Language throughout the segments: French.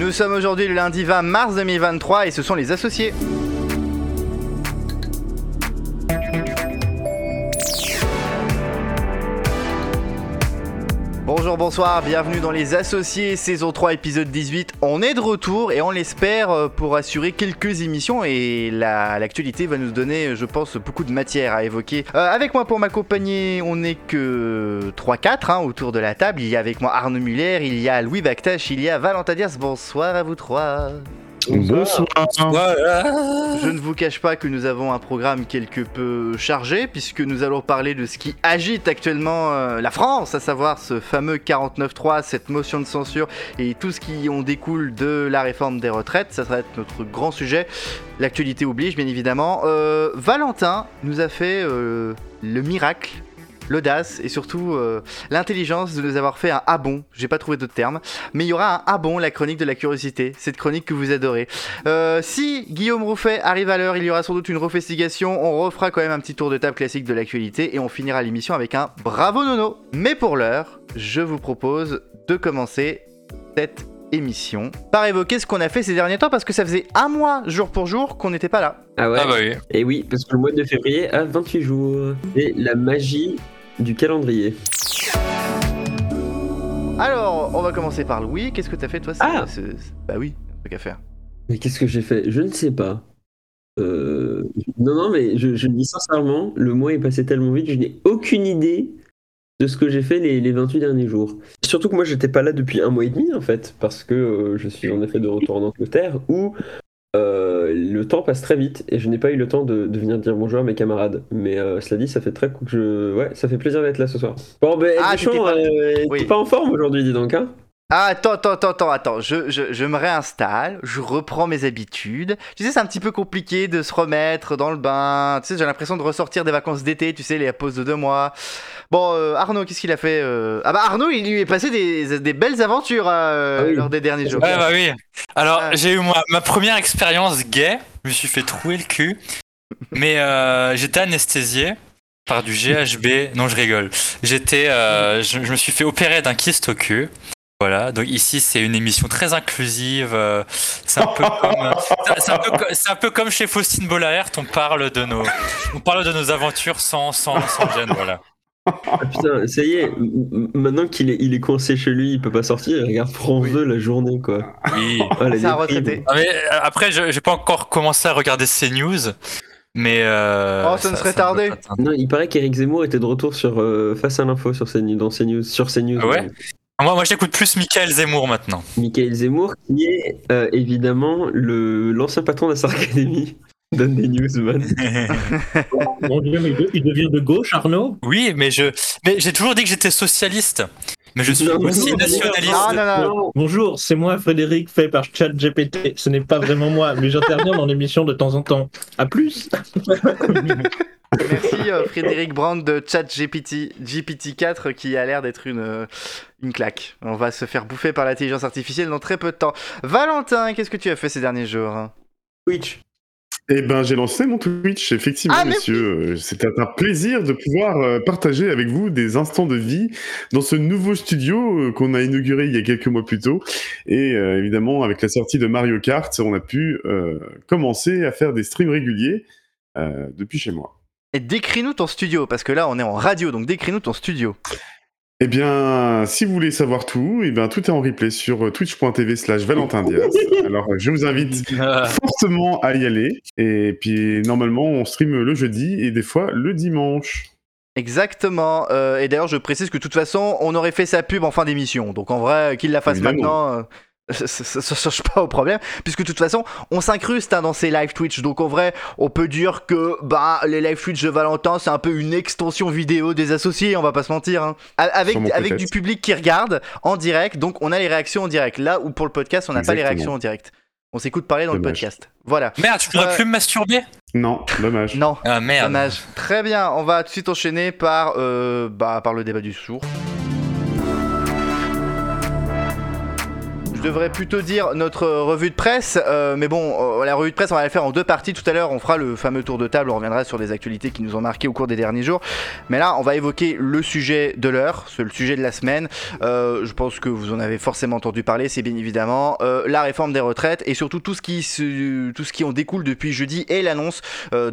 Nous sommes aujourd'hui le lundi 20 mars 2023 et ce sont les associés. Bonsoir, bienvenue dans les Associés, saison 3, épisode 18. On est de retour et on l'espère euh, pour assurer quelques émissions et la- l'actualité va nous donner, je pense, beaucoup de matière à évoquer. Euh, avec moi pour m'accompagner, on n'est que 3-4 hein, autour de la table. Il y a avec moi Arnaud Muller, il y a Louis Bactache, il y a Valentin Diaz. Bonsoir à vous trois. Bonsoir. Je ne vous cache pas que nous avons un programme quelque peu chargé puisque nous allons parler de ce qui agite actuellement euh, la France, à savoir ce fameux 49.3, cette motion de censure et tout ce qui en découle de la réforme des retraites. Ça va être notre grand sujet. L'actualité oblige, bien évidemment. Euh, Valentin nous a fait euh, le miracle. L'audace et surtout euh, l'intelligence de nous avoir fait un abon, j'ai pas trouvé d'autre terme, mais il y aura un abon, la chronique de la curiosité, cette chronique que vous adorez. Euh, si Guillaume Rouffet arrive à l'heure, il y aura sans doute une refestigation. On refera quand même un petit tour de table classique de l'actualité et on finira l'émission avec un bravo nono. Mais pour l'heure, je vous propose de commencer cette émission par évoquer ce qu'on a fait ces derniers temps parce que ça faisait un mois jour pour jour qu'on n'était pas là. Ah ouais Ah bah oui. Et oui, parce que le mois de février a 28 jours. Et la magie du calendrier. Alors, on va commencer par Louis. Qu'est-ce que t'as fait toi Ah ce- Bah oui, un truc à faire. Mais qu'est-ce que j'ai fait? Je ne sais pas. Euh, Non, non, mais je, je le dis sincèrement, le mois est passé tellement vite, je n'ai aucune idée de ce que j'ai fait les, les 28 derniers jours. Surtout que moi, j'étais pas là depuis un mois et demi, en fait, parce que euh, je suis en effet de retour en Angleterre, où euh, le temps passe très vite, et je n'ai pas eu le temps de, de venir dire bonjour à mes camarades. Mais euh, cela dit, ça fait très cool que je... Ouais, ça fait plaisir d'être là ce soir. Bon, ben, Ah, Deschamps, t'étais pas- euh, Oui. t'es pas en forme aujourd'hui, dis donc, hein Ah, attends, attends, attends, attends, attends. Je, je, je me réinstalle, je reprends mes habitudes. Tu sais, c'est un petit peu compliqué de se remettre dans le bain. Tu sais, j'ai l'impression de ressortir des vacances d'été, tu sais, les pauses de deux mois. Bon, euh, Arnaud, qu'est-ce qu'il a fait euh? Ah bah Arnaud, il lui est passé des, des belles aventures euh, Ah oui. lors des derniers jours. Ouais, bah oui. Alors, Ah. j'ai eu moi, ma première expérience gay. Je me suis fait trouer le cul. Mais euh, j'étais anesthésié par du GHB. Non, je rigole. J'étais, euh, je, je me suis fait opérer d'un kyste au cul. Voilà, donc ici c'est une émission très inclusive. euh, C'est un, peu comme, c'est un, peu co- c'est un peu comme chez Faustine Bollaert, on parle de nos, on parle de nos aventures sans, sans, sans gêne, voilà. Ah putain, ça y est, maintenant qu'il est, il est coincé chez lui, il peut pas sortir, il regarde France Oui. 2 la journée, quoi. Oui. Ah, C'est un déprime. retraité. Ah, mais euh, après, je j'ai pas encore commencé à regarder ces news, mais euh, Oh, ça ne serait tardé. Non, il paraît qu'Éric Zemmour était de retour sur euh, face à l'info sur CNews, dans CNews, sur CNews. Ah ouais? Moi, moi j'écoute plus Michael Zemmour maintenant. Michael Zemmour, qui est euh, évidemment le l'ancien patron de la Star Academy. Donne des news, man. Mon Dieu, mais il devient de gauche, Arnaud? Oui, mais je, mais j'ai toujours dit que j'étais socialiste, mais je suis Non, aussi nationaliste. Non, non, non. Non, Bonjour, c'est moi, Frédéric, fait par ChatGPT. Ce n'est pas vraiment moi, mais j'interviens dans l'émission de temps en temps. À plus Merci euh, Frédéric Brand de ChatGPT GPT-4 qui a l'air d'être une, euh, une claque. On va se faire bouffer par l'intelligence artificielle dans très peu de temps. Valentin, qu'est-ce que tu as fait ces derniers jours? Twitch. Eh ben, j'ai lancé mon Twitch, effectivement, Ah. Euh, C'était un plaisir de pouvoir euh, partager avec vous des instants de vie dans ce nouveau studio euh, qu'on a inauguré il y a quelques mois plus tôt. Et euh, évidemment, avec la sortie de Mario Kart, on a pu euh, commencer à faire des streams réguliers euh, depuis chez moi. Et décris-nous ton studio, parce que là on est en radio, donc décris-nous ton studio. Eh bien, si vous voulez savoir tout, eh bien, tout est en replay sur euh, twitch.tv slash Valentin Diaz. Alors, euh, je vous invite fortement à y aller. Et puis, normalement, on stream le jeudi et des fois le dimanche. Exactement. euh, et d'ailleurs, je précise que de toute façon, on aurait fait sa pub en fin d'émission. Donc en vrai, qu'il la fasse Évidemment. maintenant, euh, ça ça- ça change pas au problème. Puisque de toute façon, on s'incruste hein, dans ces live Twitch. Donc en vrai, on peut dire que bah, les live Twitch de Valentin, c'est un peu une extension vidéo des associés, on va pas se mentir. hein. Avec, du public qui regarde en direct. Donc on a les réactions en direct. Là où pour le podcast, on n'a pas les réactions en direct. On s'écoute parler dans le podcast. Voilà. Merde, tu pourrais Euh, plus me masturber? Non, dommage. Non. Ah merde. Dommage. Très bien, on va tout de suite enchaîner par, euh, bah, par le débat du sourd. Je devrais plutôt dire notre revue de presse, euh, mais bon, euh, la revue de presse, on va la faire en deux parties. Tout à l'heure, on fera le fameux tour de table, on reviendra sur des actualités qui nous ont marqué au cours des derniers jours. Mais là, on va évoquer le sujet de l'heure, le sujet de la semaine. Euh, je pense que vous en avez forcément entendu parler, c'est bien évidemment euh, la réforme des retraites et surtout tout ce qui, se- tout ce qui en découle depuis jeudi et l'annonce euh,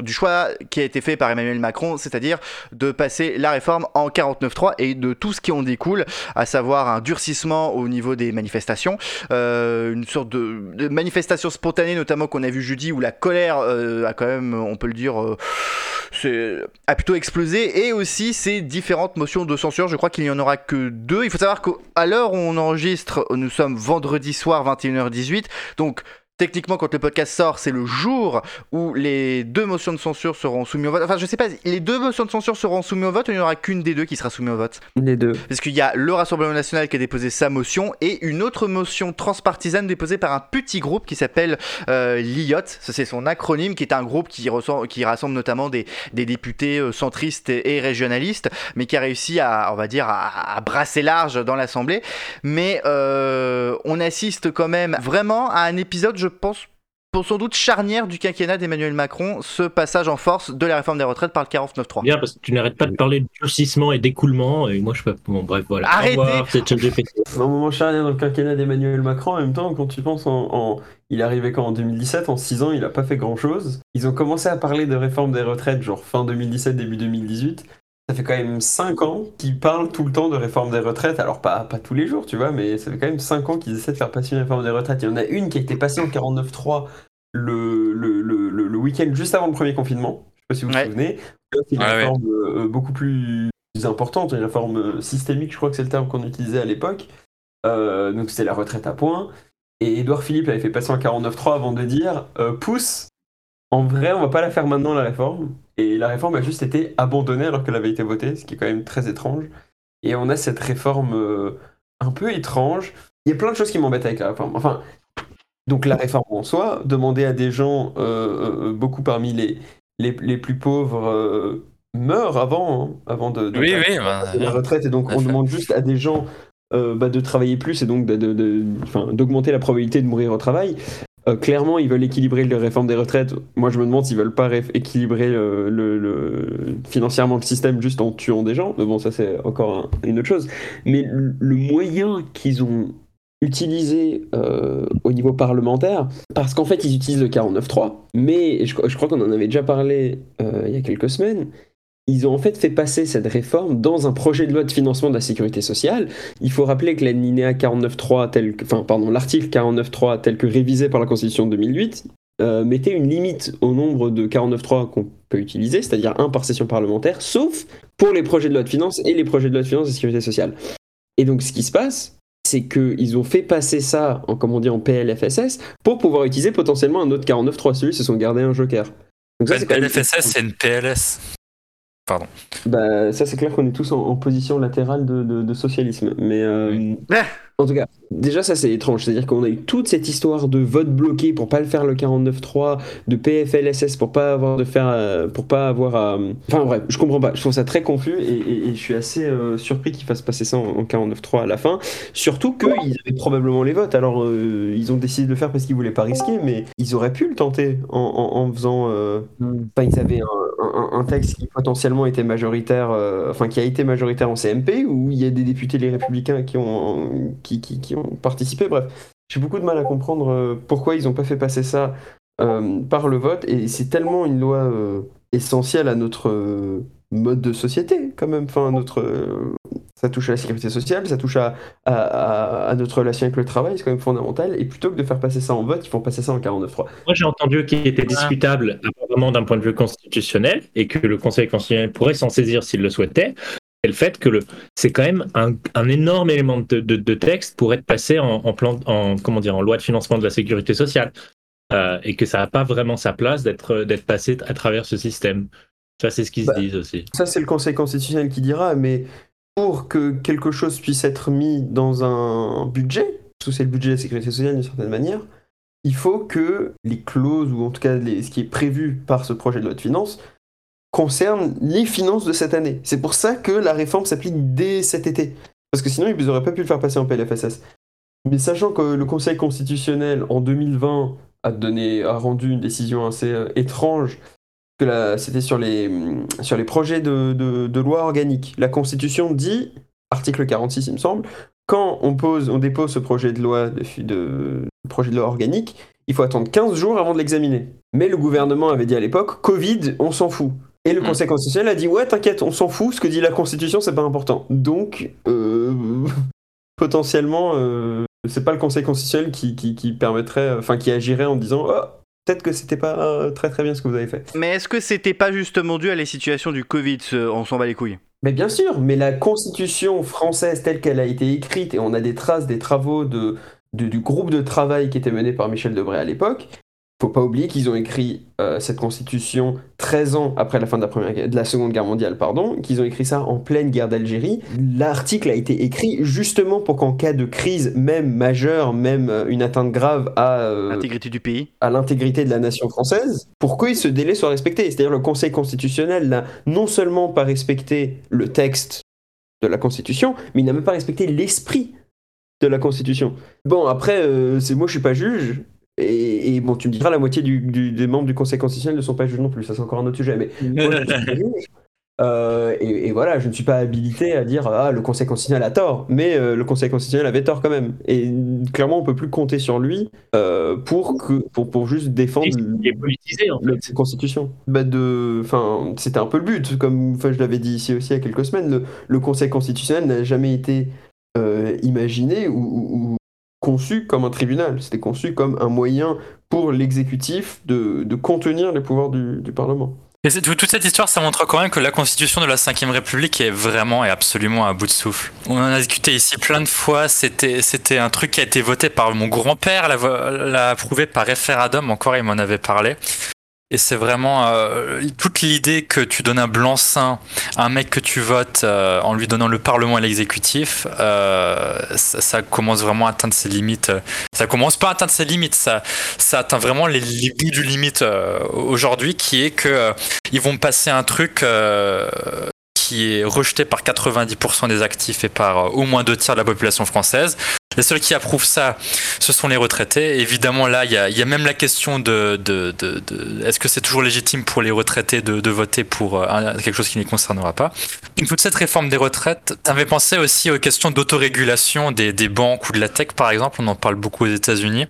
du choix qui a été fait par Emmanuel Macron, c'est-à-dire de passer la réforme en 49.3 et de tout ce qui en découle, à savoir un durcissement au niveau des manifestations, euh, une sorte de, de manifestation spontanée notamment qu'on a vu jeudi où la colère euh, a quand même, on peut le dire, euh, a plutôt explosé et aussi ces différentes motions de censure. Je crois qu'il n'y en aura que deux. Il faut savoir qu'à l'heure où on enregistre, nous sommes vendredi soir 21h18, donc. Techniquement, quand le podcast sort, c'est le jour où les deux motions de censure seront soumises au vote. Enfin, je sais pas, les deux motions de censure seront soumises au vote ou il n'y aura qu'une des deux qui sera soumise au vote Les deux. parce qu'il y a le Rassemblement National qui a déposé sa motion et une autre motion transpartisane déposée par un petit groupe qui s'appelle euh, l'IOT. C'est son acronyme, qui est un groupe qui, ressent- qui rassemble notamment des, des députés euh, centristes et, et régionalistes, mais qui a réussi à, on va dire, à, à brasser large dans l'Assemblée. Mais euh, on assiste quand même vraiment à un épisode, je pense, pour sans doute charnière du quinquennat d'Emmanuel Macron, ce passage en force de la réforme des retraites par le 49.3. Bien, parce que tu n'arrêtes pas de parler de durcissement et d'écoulement, et moi je peux. Bon, bref, voilà. Arrêtez c'est. Un moment charnière dans le quinquennat d'Emmanuel Macron, en même temps, quand tu penses en. en- Il est arrivé quand en 2017, en 6 ans, il a pas fait grand chose. Ils ont commencé à parler de réforme des retraites, genre fin 2017, début 2018. Ça fait quand même 5 ans qu'ils parlent tout le temps de réforme des retraites. Alors, pas, pas tous les jours, tu vois, mais ça fait quand même 5 ans qu'ils essaient de faire passer une réforme des retraites. Il y en a une qui a été passée en 49.3 le, le, le, le, week-end juste avant le premier confinement. Je sais pas si vous vous Ouais. souvenez. Là, C'est une réforme euh, beaucoup plus importante, une réforme euh, systémique, je crois que c'est le terme qu'on utilisait à l'époque. Euh, donc c'était la retraite à points. Et Édouard Philippe l'avait fait passer en 49.3 avant de dire euh, pousse, en vrai, on va pas la faire maintenant la réforme. Et la réforme a juste été abandonnée alors qu'elle avait été votée, ce qui est quand même très étrange. Et on a cette réforme euh, un peu étrange. Il y a plein de choses qui m'embêtent avec la réforme. Enfin, donc la réforme en soi, demander à des gens, euh, euh, beaucoup parmi les, les, les plus pauvres, euh, meurent avant, hein, avant de, de Oui, faire oui. bah, de la retraite et donc on demande juste à des gens euh, bah, de travailler plus et donc d'augmenter la probabilité de mourir au travail. Euh, clairement, ils veulent équilibrer la réforme des retraites. Moi, je me demande s'ils veulent pas équilibrer le- financièrement le système juste en tuant des gens. Mais bon, ça c'est encore un- une autre chose. Mais le moyen qu'ils ont utilisé euh, au niveau parlementaire, parce qu'en fait, ils utilisent le 49.3, mais je, crois qu'on en avait déjà parlé euh, il y a quelques semaines, ils ont en fait fait passer cette réforme dans un projet de loi de financement de la sécurité sociale. Il faut rappeler que l'alinéa 49.3, tel enfin, pardon, l'article 49.3 tel que révisé par la Constitution de 2008, euh, mettait une limite au nombre de 49.3 qu'on peut utiliser, c'est-à-dire un par session parlementaire, sauf pour les projets de loi de finances et les projets de loi de finances de sécurité sociale. Et donc, ce qui se passe, c'est qu'ils ont fait passer ça, en, comme on dit, en PLFSS, pour pouvoir utiliser potentiellement un autre 49.3. Celui, se sont gardés un joker. Donc même- PLFSS, c'est une PLS. Bah, ça, c'est clair qu'on est tous en, en position latérale de, de- de socialisme. Mais euh, en tout cas, déjà, ça, c'est étrange. C'est-à-dire qu'on a eu toute cette histoire de vote bloqué pour pas le faire le 49.3, de PFLSS pour pas avoir de faire, euh, pour pas avoir. à- Enfin bref, je comprends pas. Je trouve ça très confus et, et- et je suis assez euh, surpris qu'ils fassent passer ça en, en 49.3 à la fin. Surtout qu'ils avaient probablement les votes. Alors, euh, ils ont décidé de le faire parce qu'ils voulaient pas risquer, mais ils auraient pu le tenter en, en- en faisant. euh, Enfin, ils avaient un, un- un texte qui potentiellement était majoritaire, enfin qui a été majoritaire en CMP, où il y a des députés les Républicains qui ont, qui, ont participé. Bref, j'ai beaucoup de mal à comprendre euh, pourquoi ils n'ont pas fait passer ça euh, par le vote, et c'est tellement une loi euh, essentielle à notre mode de société, quand même. Enfin, notre, ça touche à la sécurité sociale, ça touche à notre relation avec le travail, c'est quand même fondamental. Et plutôt que de faire passer ça en vote, ils font passer ça en 49.3. Moi, j'ai entendu qu'il était discutable, apparemment d'un point de vue constitutionnel, et que le Conseil constitutionnel pourrait s'en saisir s'il le souhaitait. Le fait que le, c'est quand même un, un énorme élément de, de- de texte pour être passé en, en plan, en comment dire, en loi de financement de la sécurité sociale, Euh, et que ça n'a pas vraiment sa place d'être d'être passé à travers ce système. Ça, c'est ce qu'ils Bah, se disent aussi. Ça, c'est le Conseil constitutionnel qui dira, mais pour que quelque chose puisse être mis dans un budget, parce que c'est le budget de la sécurité sociale d'une certaine manière, il faut que les clauses, ou en tout cas les- ce qui est prévu par ce projet de loi de finances, concerne les finances de cette année. C'est pour ça que la réforme s'applique dès cet été. Parce que sinon, ils n'auraient pas pu le faire passer en PLFSS. Mais sachant que le Conseil constitutionnel en 2020 a, donné, a rendu une décision assez euh, étrange, que c'était sur les, hum, sur les projets de, de- de loi organique. La Constitution dit, article 46 il me semble, quand on, pose, on dépose ce projet de loi de, de- projet de loi organique, il faut attendre 15 jours avant de l'examiner. Mais le gouvernement avait dit à l'époque, Covid, on s'en fout. Et le. Conseil constitutionnel a dit, ouais, t'inquiète, on s'en fout, ce que dit la Constitution, c'est pas important. Donc, euh, potentiellement, euh, c'est pas le Conseil constitutionnel qui, qui, qui permettrait, enfin, qui agirait en disant, oh, peut-être que c'était pas euh, très très bien ce que vous avez fait. Mais est-ce que c'était pas justement dû à la situation du Covid ce- On s'en bat les couilles? Mais bien sûr, mais la constitution française telle qu'elle a été écrite, et on a des traces des travaux de, de- du groupe de travail qui était mené par Michel Debré à l'époque, faut pas oublier qu'ils ont écrit euh, cette constitution 13 ans après la fin de la, première, guerre- de la Seconde Guerre mondiale, pardon, qu'ils ont écrit ça en pleine guerre d'Algérie. L'article a été écrit justement pour qu'en cas de crise, même majeure, même euh, une atteinte grave à, euh, L'intégrité du pays. à l'intégrité de la nation française pour que ce délai soit respecté. C'est-à-dire le Conseil constitutionnel n'a non seulement pas respecté le texte de la Constitution, mais il n'a même pas respecté l'esprit de la Constitution. Bon, après, euh, c'est moi je suis pas juge. Et, et bon, tu me diras, la moitié du- du- des membres du Conseil constitutionnel ne sont pas juges non plus, ça c'est encore un autre sujet. Mais moi, ne. Euh, et, et voilà, je ne suis pas habilité à dire ah le Conseil constitutionnel a tort, mais euh, le Conseil constitutionnel avait tort quand même. Et clairement, on peut plus compter sur lui euh, pour que pour, pour juste défendre est politisé en la. Constitution. Bah de, enfin, c'était un peu le but, comme je l'avais dit ici aussi il y a quelques semaines. Le, le Conseil constitutionnel n'a jamais été euh, imaginé ou conçu comme un tribunal. C'était conçu comme un moyen pour l'exécutif de, de contenir les pouvoirs du, du Parlement. Et toute cette histoire, ça montre quand même que la constitution de la Ve République est vraiment et absolument à bout de souffle. On en a discuté ici plein de fois. C'était, un truc qui a été voté par mon grand-père, l'a, l'a approuvé par référendum. Encore, il m'en avait parlé. Et c'est vraiment euh, toute l'idée que tu donnes un blanc-seing à un mec que tu votes euh, en lui donnant le Parlement et l'exécutif, euh, ça, ça commence vraiment à atteindre ses limites. Ça commence pas à atteindre ses limites, ça, ça atteint vraiment les, les bouts du limite euh, aujourd'hui, qui est que euh, ils vont passer un truc euh, qui est rejeté par 90% des actifs et par euh, au moins deux tiers de la population française. Les seuls qui approuvent ça, ce sont les retraités. Évidemment, là, il y a, même la question de, est-ce que c'est toujours légitime pour les retraités de, voter pour euh, quelque chose qui ne les concernera pas? Donc, toute cette réforme des retraites, ça fait penser aussi aux questions d'autorégulation des, banques ou de la tech, par exemple. On en parle beaucoup aux États-Unis.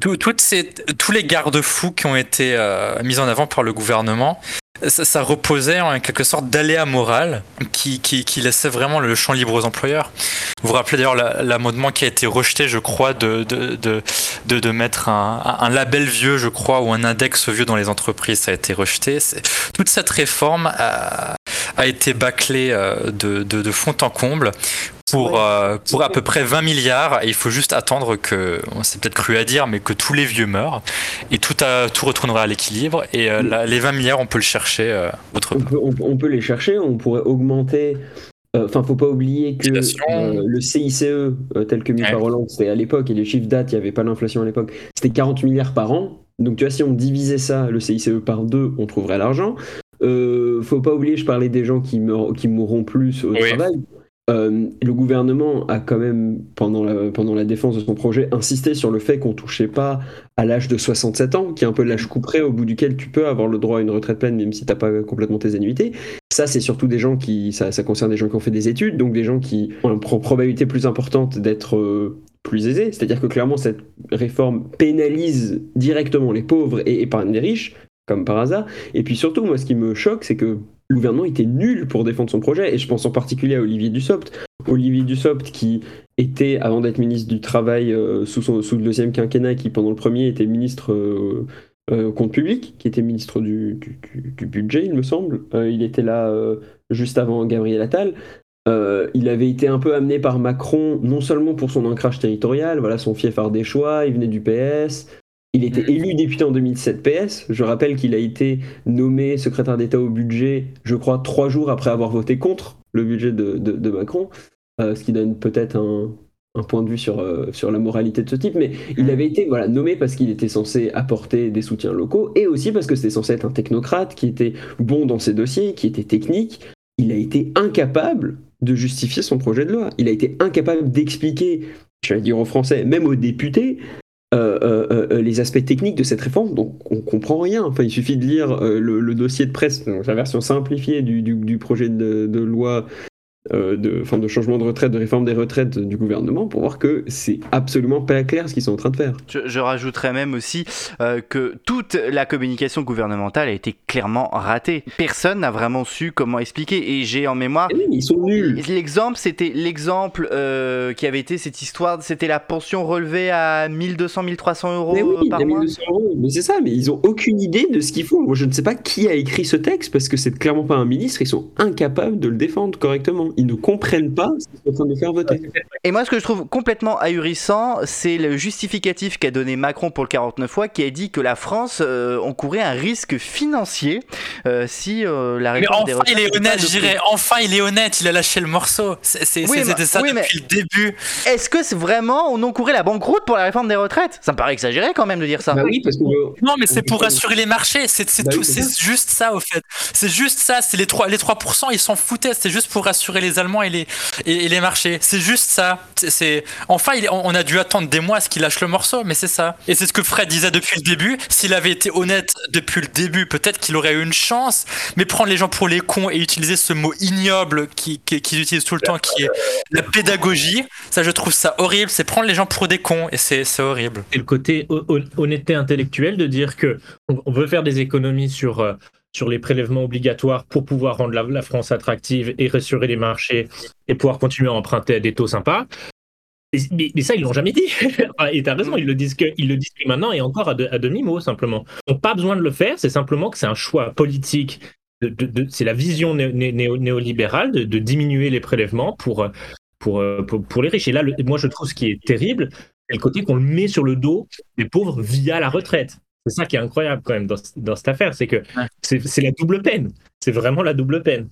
Tout- toutes ces- tous les garde-fous qui ont été euh, mis en avant par le gouvernement, ça, ça reposait en quelque sorte d'aléa moral qui, qui, qui laissait vraiment le champ libre aux employeurs. Vous vous rappelez d'ailleurs la- l'amendement qui a été rejeté, je crois, de, de, de, de, mettre un, un label vieux, je crois, ou un index vieux dans les entreprises, ça a été rejeté. Toute cette réforme a, a été bâclée euh, de, de, de fond en comble pour, euh, pour à peu près 20 milliards. Et il faut juste attendre que, c'est peut-être cru à dire, mais que tous les vieux meurent et tout, a- tout retournera à l'équilibre. Et euh, la- les 20 milliards, on peut le chercher euh, autre On peut, on, on peut les chercher, on pourrait augmenter. Enfin, faut pas oublier que le CICE, tel que mis Ouais. par Hollande, c'était à l'époque, et les chiffres datent, il n'y avait pas l'inflation à l'époque, c'était 40 milliards par an. Donc, tu vois, si on divisait ça, le CICE par deux, on trouverait l'argent. Euh, faut pas oublier, je parlais des gens qui, meurent, qui mourront plus au Oui. travail. Euh, le gouvernement a quand même, pendant la, défense de son projet, insisté sur le fait qu'on touchait pas à l'âge de 67 ans, qui est un peu l'âge couperé au bout duquel tu peux avoir le droit à une retraite pleine, même si t'as pas complètement tes annuités. Ça, c'est surtout des gens qui, ça, concerne des gens qui ont fait des études, donc des gens qui ont une pro- probabilité plus importante d'être euh, plus aisés. C'est-à-dire que clairement, cette réforme pénalise directement les pauvres et épargne les riches, comme par hasard. Et puis surtout, moi, ce qui me choque, c'est que le gouvernement était nul pour défendre son projet, et je pense en particulier à Olivier Dussopt. Olivier Dussopt, qui était, avant d'être ministre du Travail euh, sous, le deuxième quinquennat, qui pendant le premier était ministre euh, euh, compte public, qui était ministre du, budget, il me semble. Euh, il était là juste avant Gabriel Attal. Il avait été un peu amené par Macron, non seulement pour son ancrage territorial, voilà son fief ardéchois, il venait du PS. Il était Mhm. élu député en 2007 PS. Je rappelle qu'il a été nommé secrétaire d'État au budget, je crois, trois jours après avoir voté contre le budget de, de- de Macron, euh, ce qui donne peut-être un, un point de vue sur, euh, sur la moralité de ce type. Mais il avait été voilà, nommé parce qu'il était censé apporter des soutiens locaux et aussi parce que c'était censé être un technocrate qui était bon dans ses dossiers, qui était technique. Il a été incapable de justifier son projet de loi. Il a été incapable d'expliquer j'allais dire aux Français, même aux députés, euh, euh, euh, les aspects techniques de cette réforme, donc on comprend rien. Enfin, il suffit de lire le, dossier de presse, donc la version simplifiée du, projet de, loi euh, de, enfin, de changement de retraite, de réforme des retraites du gouvernement pour voir que c'est absolument pas clair ce qu'ils sont en train de faire. Je, je rajouterais même aussi euh, que toute la communication gouvernementale a été clairement ratée. Personne n'a vraiment su comment expliquer et j'ai en mémoire. Eh oui, ils sont nuls. L'exemple, c'était l'exemple euh, qui avait été cette histoire, c'était la pension relevée à 1200-1300 euros mais oui, par mois. 1200 euros. Mais c'est ça, mais ils ont aucune idée de ce qu'ils font. Moi, je ne sais pas qui a écrit ce texte parce que c'est clairement pas un ministre. Ils sont incapables de le défendre correctement ils ne comprennent pas ce qu'ils sont en train de faire voter. Et moi, ce que je trouve complètement ahurissant, c'est le justificatif qu'a donné Macron pour le 49 fois, qui a dit que la France euh, encourait un risque financier euh, si euh, la Mais réforme des enfin, il est honnête, je dirais. Enfin, il est honnête, il a lâché le morceau. Oui, C'était mais- ça oui, mais- depuis le début. Est-ce que c'est vraiment on encourait la banqueroute pour la réforme des retraites? Ça me paraît exagéré quand même de dire ça. Bah oui, parce que Non, mais c'est pour rassurer les marchés. C'est Bah tout. oui, c'est C'est juste ça, au fait. C'est juste ça. C'est les 3, les 3%, ils s'en foutaient. C'est juste pour rassurer les Allemands et les, et, et les marchés. C'est juste ça. C'est- Enfin, il on a dû attendre des mois à ce qu'il lâche le morceau, mais c'est ça. Et c'est ce que Fred disait depuis le début. S'il avait été honnête depuis le début, peut-être qu'il aurait eu une chance. Mais prendre les gens pour les cons et utiliser ce mot ignoble qu'ils qui, qu'ils utilisent tout le temps, qui est la pédagogie, ça, je trouve ça horrible. C'est prendre les gens pour des cons et c'est horrible. C'est le côté ho- hon- honnêteté intellectuelle de dire que on on veut faire des économies sur, euh, sur les prélèvements obligatoires pour pouvoir rendre la, France attractive et rassurer les marchés et pouvoir continuer à emprunter à des taux sympas. Mais, ça, ils l'ont jamais dit. et t'as raison, ils le disent ils le disent maintenant et encore à, de- à demi-mot simplement. Ils n'ont pas besoin de le faire, c'est simplement que c'est un choix politique. c'est la vision né- né- néo- néolibérale de, diminuer les prélèvements pour, pour, pour, les riches. Et là, moi, je trouve ce qui est terrible, c'est le côté qu'on le met sur le dos des pauvres via la retraite. C'est ça qui est incroyable quand même dans, dans cette affaire, c'est que c'est c'est la double peine. C'est vraiment la double peine.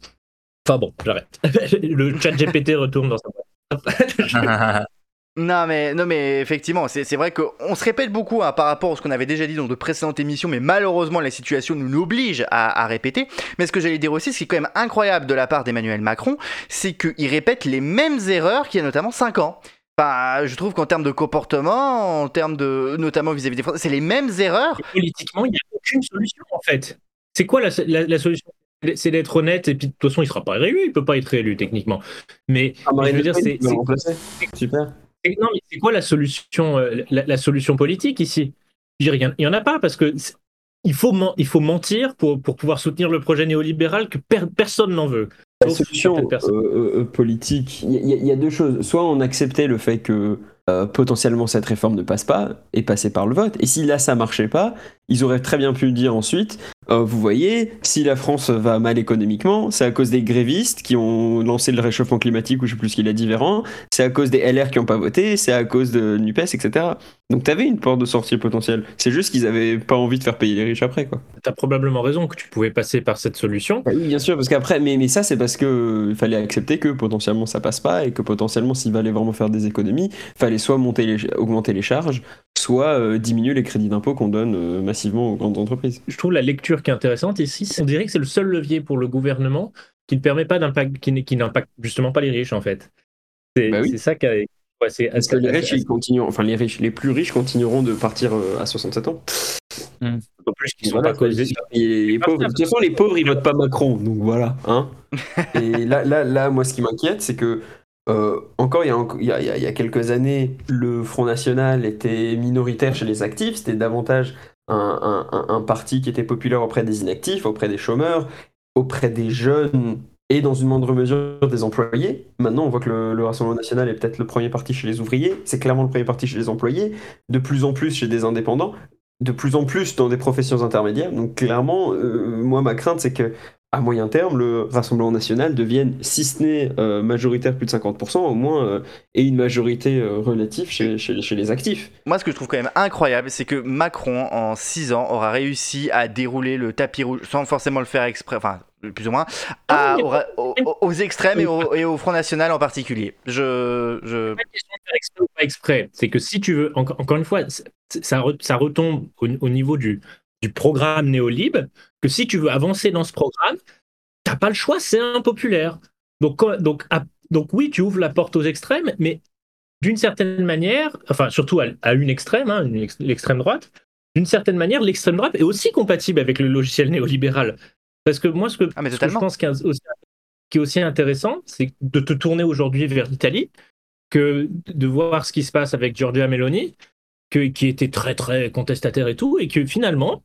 Enfin bon, j'arrête. Le chat GPT retourne dans sa Non mais, non mais effectivement, c'est c'est vrai qu'on se répète beaucoup hein, par rapport à ce qu'on avait déjà dit dans de précédentes émissions, mais malheureusement la situation nous oblige à, à répéter. Mais ce que j'allais dire aussi, ce qui est quand même incroyable de la part d'Emmanuel Macron, c'est qu'il répète les mêmes erreurs qu'il y a notamment 5 ans. Enfin, je trouve qu'en termes de comportement, en termes de, notamment vis-à-vis des Français, c'est les mêmes erreurs. Politiquement, il n'y a aucune solution en fait. C'est quoi la, la- la solution? C'est d'être honnête et puis de toute façon, il sera pas réélu, il peut pas être réélu techniquement. Mais, Ah, mais Marine je veux dire, c'est. Super. non, mais quoi la solution, euh, la, la solution politique ici? Je veux dire, Il y en- a pas parce que il faut, il faut mentir pour, pour pouvoir soutenir le projet néolibéral que per- personne n'en veut. La solution personnes. euh, euh, politique, il y, a- il y a deux choses. Soit on acceptait le fait que euh, potentiellement cette réforme ne passe pas et passer par le vote. Et si là ça marchait pas, ils auraient très bien pu dire ensuite, euh, vous voyez, si la France va mal économiquement, c'est à cause des grévistes qui ont lancé le réchauffement climatique ou je sais plus ce qu'il a dit Véran, c'est à cause des LR qui ont pas voté, c'est à cause de Nupes, etc. Donc t'avais une porte de sortie potentielle. C'est juste qu'ils avaient pas envie de faire payer les riches après, quoi. Tu as probablement raison que tu pouvais passer par cette solution. Bah oui, bien sûr, parce qu'après, mais, mais ça, c'est parce que euh, il fallait accepter que potentiellement ça passe pas et que potentiellement, s'il fallait vraiment faire des économies, fallait soit monter les, augmenter les charges, soit euh, diminuer les crédits d'impôt qu'on donne euh, massivement aux grandes entreprises. Je trouve la lecture qui est intéressante ici, c'est- on dirait que c'est le seul levier pour le gouvernement qui ne permet pas d'impact, qui, n'impacte justement pas les riches en fait. C'est Bah oui. ça qui a- ouais, c'est Parce que assez- les riches, ils continueront, enfin les riches, les plus riches continueront de partir euh, à 67 ans. En plus, qui sont Voilà, pas causés. Et les pauvres, de toute façon, les pauvres, ils votent pas Macron, donc voilà. Hein et là, là, là, moi, ce qui m'inquiète, c'est que euh, encore, il y, a, enc- il, y a, il y a- il y a quelques années, le Front National était minoritaire chez les actifs, c'était davantage un, un- un- un parti qui était populaire auprès des inactifs, auprès des chômeurs, auprès des jeunes et dans une moindre mesure des employés. Maintenant, on voit que le, le Rassemblement National est peut-être le premier parti chez les ouvriers, c'est clairement le premier parti chez les employés, de plus en plus chez des indépendants de plus en plus dans des professions intermédiaires. Donc clairement, euh, moi ma crainte c'est que à moyen terme, le Rassemblement national devienne, si ce n'est euh, majoritaire plus de 50%, au moins euh, et une majorité euh, relative chez, chez, chez les actifs. Moi, ce que je trouve quand même incroyable, c'est que Macron, en 6 ans, aura réussi à dérouler le tapis rouge, sans forcément le faire exprès, enfin, plus ou moins, à- Ah aux, extrêmes et au, et au Front National en particulier. Je. je... pas question de faire exprès ou pas exprès. C'est que si tu veux, encore, encore une fois, ça, re- ça retombe au, au niveau du, du programme néolib, que si tu veux avancer dans ce programme, t'as pas le choix, c'est impopulaire. Donc, donc, donc oui, tu ouvres la porte aux extrêmes, mais d'une certaine manière, enfin surtout à, une extrême, hein, l'extrême droite, d'une certaine manière, l'extrême droite est aussi compatible avec le logiciel néolibéral. Parce que moi, ce que, ah, ce que je pense qui est aussi intéressant, c'est de te tourner aujourd'hui vers l'Italie, que de voir ce qui se passe avec Giorgia Meloni, que, qui était très très contestataire et tout, et que finalement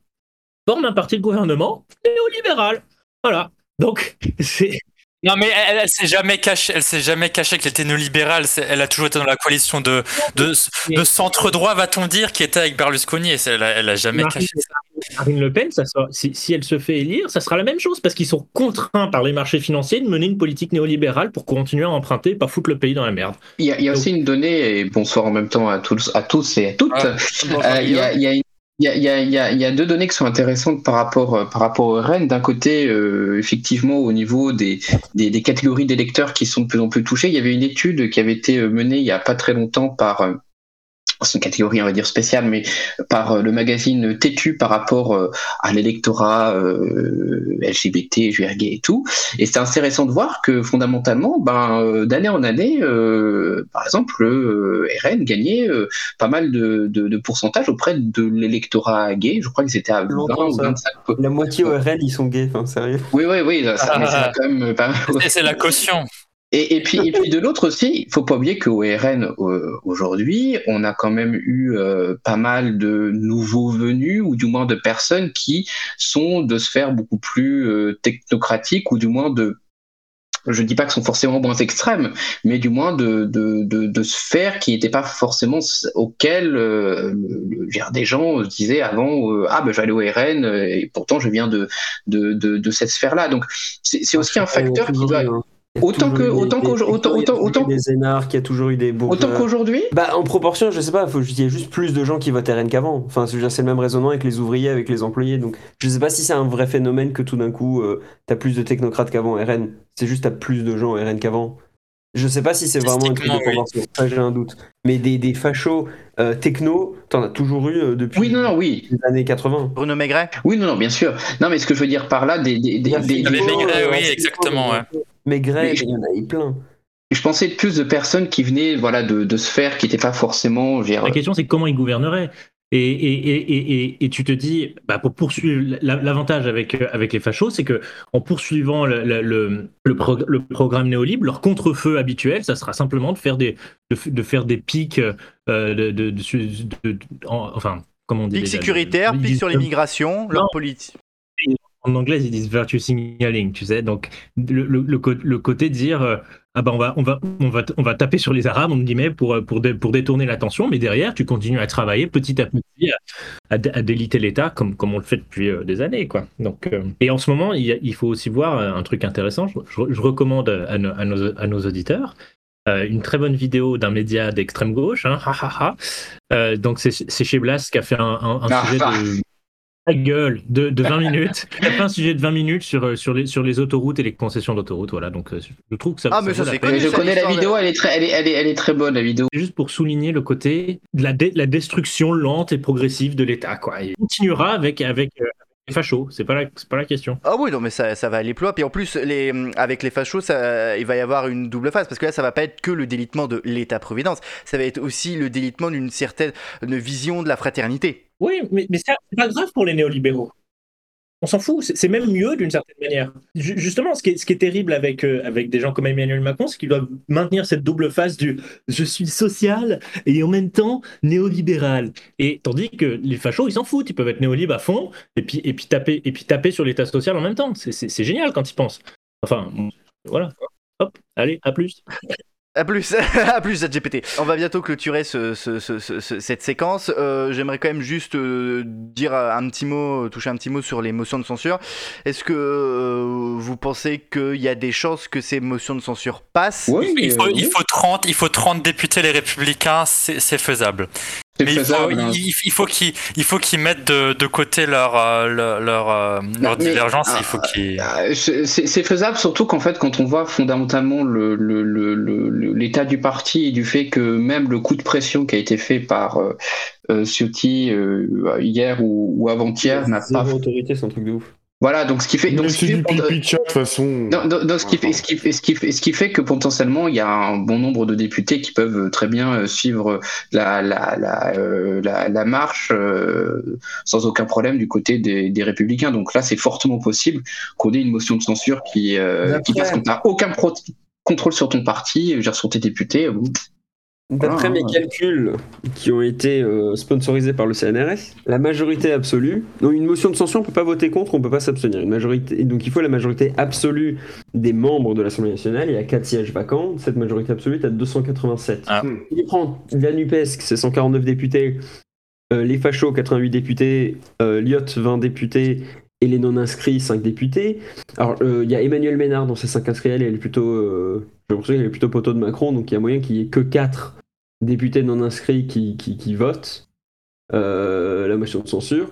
forme un parti de gouvernement néolibéral. Voilà. Donc, c'est non, mais elle, elle s'est jamais cachée. Elle s'est jamais cachée qu'elle était néolibérale. Elle a toujours été dans la coalition de de, de centre droit, va-t-on dire, qui était avec Berlusconi. Et elle, a, elle a jamais caché ça. Marine Le Pen, ça si, si, elle se fait élire, ça sera la même chose parce qu'ils sont contraints par les marchés financiers de mener une politique néolibérale pour continuer à emprunter, pas foutre le pays dans la merde. Il y a, il y a aussi une donnée, et bonsoir en même temps à tous, à tous et à toutes. Ah, euh, il, y a, il y a une il y, y y, a, deux données qui sont intéressantes par rapport, euh, par rapport au RN. D'un côté, euh, effectivement, au niveau des, des, des catégories d'électeurs qui sont de plus en plus touchés, il y avait une étude qui avait été menée il n'y a pas très longtemps par c'est une catégorie on va dire spéciale, mais par euh, le magazine Têtu par rapport euh, à l'électorat euh, LGBT, juillet et tout. Et c'est intéressant de voir que fondamentalement, ben, d'année en année, par exemple, le RN gagnait pas mal de, de, de pourcentage auprès de l'électorat gay. Je crois que c'était à 20 ou 25. La moitié au RN, ils sont gays, enfin, sérieux. Oui, oui, oui, ça, ah, quand même pas C'est la caution. Et, et, puis, et puis de l'autre aussi, il faut pas oublier qu'au RN euh, aujourd'hui, on a quand même eu euh, pas mal de nouveaux venus ou du moins de personnes qui sont de sphères beaucoup plus euh, technocratiques ou du moins de je dis pas que sont forcément moins extrêmes, mais du moins de, de, de, de sphères qui n'étaient pas forcément auxquelles euh, des gens disaient avant ah ben j'allais au RN et pourtant je viens de de, de, de cette sphère-là. Donc c'est aussi un facteur qui doit Autant que, autant qu'autant, autant, autant, des énards, qui a toujours eu des Autant qu'aujourd'hui Bah, en proportion, je sais pas, il y a juste plus de gens qui votent RN qu'avant. Enfin, c'est le même raisonnement avec les ouvriers, avec les employés. Donc, je sais pas si c'est un vrai phénomène que tout d'un coup, euh, t'as plus de technocrates qu'avant RN. C'est juste t'as plus de gens RN qu'avant. Je sais pas si c'est vraiment un truc de proportion. j'ai un doute. Mais des, des fachos euh, techno, t'en as toujours eu euh, depuis oui, non, non, oui. les années 80. Bruno Maigret? Oui, non, non, bien sûr. Non, mais ce que je veux dire par là, des. des, des, des, Maigret, oui, exactement, ouais. Mais Greg, il y en a eu plein. Je pensais plus de personnes qui venaient voilà, de, de sphères qui n'étaient pas forcément. La question, c'est comment ils gouverneraient. Et, et, et, et, tu te dis, bah pour poursuivre, l'avantage avec, avec les fachos, c'est que en poursuivant le, le, le, le, programme néolibre, leur contre-feu habituel, ça sera simplement de faire des, de, faire des pics euh, de, de, de, enfin, comment on dit Pics sécuritaires, pics sur l'immigration, leur politique en anglais, ils disent virtue signaling, tu sais. Donc, le, le, le, côté de dire, euh, ah ben on va, on, va, on, va, on va taper sur les Arabes, on guillemets, pour, euh, pour, pour détourner l'attention, mais derrière, tu continues à travailler petit à petit à, à, déliter l'État, comme, comme on le fait depuis euh, des années, quoi. Donc, et en ce moment, il, il, faut aussi voir un truc intéressant. Je, je, recommande à, nos, à, nos, à nos auditeurs une très bonne vidéo d'un média d'extrême gauche, hein, donc c'est chez Blas qui a fait un, un, un ah, sujet ah. De gueule de, de 20 minutes. Il a fait un sujet de 20 minutes sur, euh, sur, les, sur les autoroutes et les concessions d'autoroutes. Voilà, donc euh, je trouve que ça. Ah, mais ça, c'est Je connais la vidéo, elle est, très, elle, est, elle, est, elle est très bonne, la vidéo. Juste pour souligner le côté de la, la destruction lente et progressive de l'État, quoi. Il continuera avec, avec, euh, les fachos, c'est pas la, pas la question. Ah oui, non, mais ça, ça va aller plus loin. Puis en plus, les, avec les fachos, ça, il va y avoir une double phase parce que là, ça va pas être que le délitement de l'État-providence, ça va être aussi le délitement d'une certaine vision de la fraternité. Oui, mais, c'est pas grave pour les néolibéraux on s'en fout, c'est même mieux d'une certaine manière. Justement, ce qui est, terrible avec, euh, avec des gens comme Emmanuel Macron, c'est qu'ils doivent maintenir cette double face du je suis social et en même temps néolibéral. Et tandis que les fachos, ils s'en foutent, ils peuvent être néolibes à fond et puis, et puis, taper, et puis taper sur l'état social en même temps. C'est génial quand ils pensent. Enfin, voilà. Hop, allez, à plus. A plus, à plus, GPT. On va bientôt clôturer cette séquence. Euh, j'aimerais quand même juste euh, dire un petit mot, toucher un petit mot sur les motions de censure. Est-ce que euh, vous pensez qu'il y a des chances que ces motions de censure passent? Oui, il, faut, il, faut, 30, il faut 30 députés les républicains, c'est faisable. Mais il, faut, hein. il, faut qu'ils il faut qu'ils mettent de, de, côté leur leur leur, leur divergence. il faut qu'ils. C'est faisable surtout qu'en fait quand on voit fondamentalement le l'état du parti et du fait que même le coup de pression qui a été fait par euh, euh Ciotti euh, hier ou, ou avant-hier n'a pas. autorité, c'est un truc de ouf. Voilà, donc ce qui fait. Donc, ce qui fait ce, qui fait, ce, qui fait, que potentiellement il y a un bon nombre de députés qui peuvent très bien euh, suivre la, la, la, euh, la, la marche euh, sans aucun problème du côté des, des républicains. Donc là, c'est fortement possible qu'on ait une motion de censure qui, euh, qui fasse qu'on n'a aucun pro- contrôle sur ton parti, je veux dire, sur tes députés. Bon, D'après mes hein. calculs qui ont été euh, sponsorisés par le CNRS, la majorité absolue, donc une motion de censure, on peut pas voter contre, on peut pas s'abstenir. Une majorité, donc il faut la majorité absolue des membres de l'Assemblée nationale. Il y a 4 sièges vacants. Cette majorité absolue est à 287. Ah. Hmm. Il prend la Nupes, c'est 149 députés, euh, les fachos 88 députés, euh, l'IOT 20 députés et les non inscrits 5 députés. Alors euh, il y a Emmanuel Ménard dans ces 5 inscrits, elle, elle est plutôt, euh, qu'elle est plutôt poteau de Macron, donc il y a moyen qu'il y ait que 4 députés non inscrits qui, qui, qui votent euh, la motion de censure.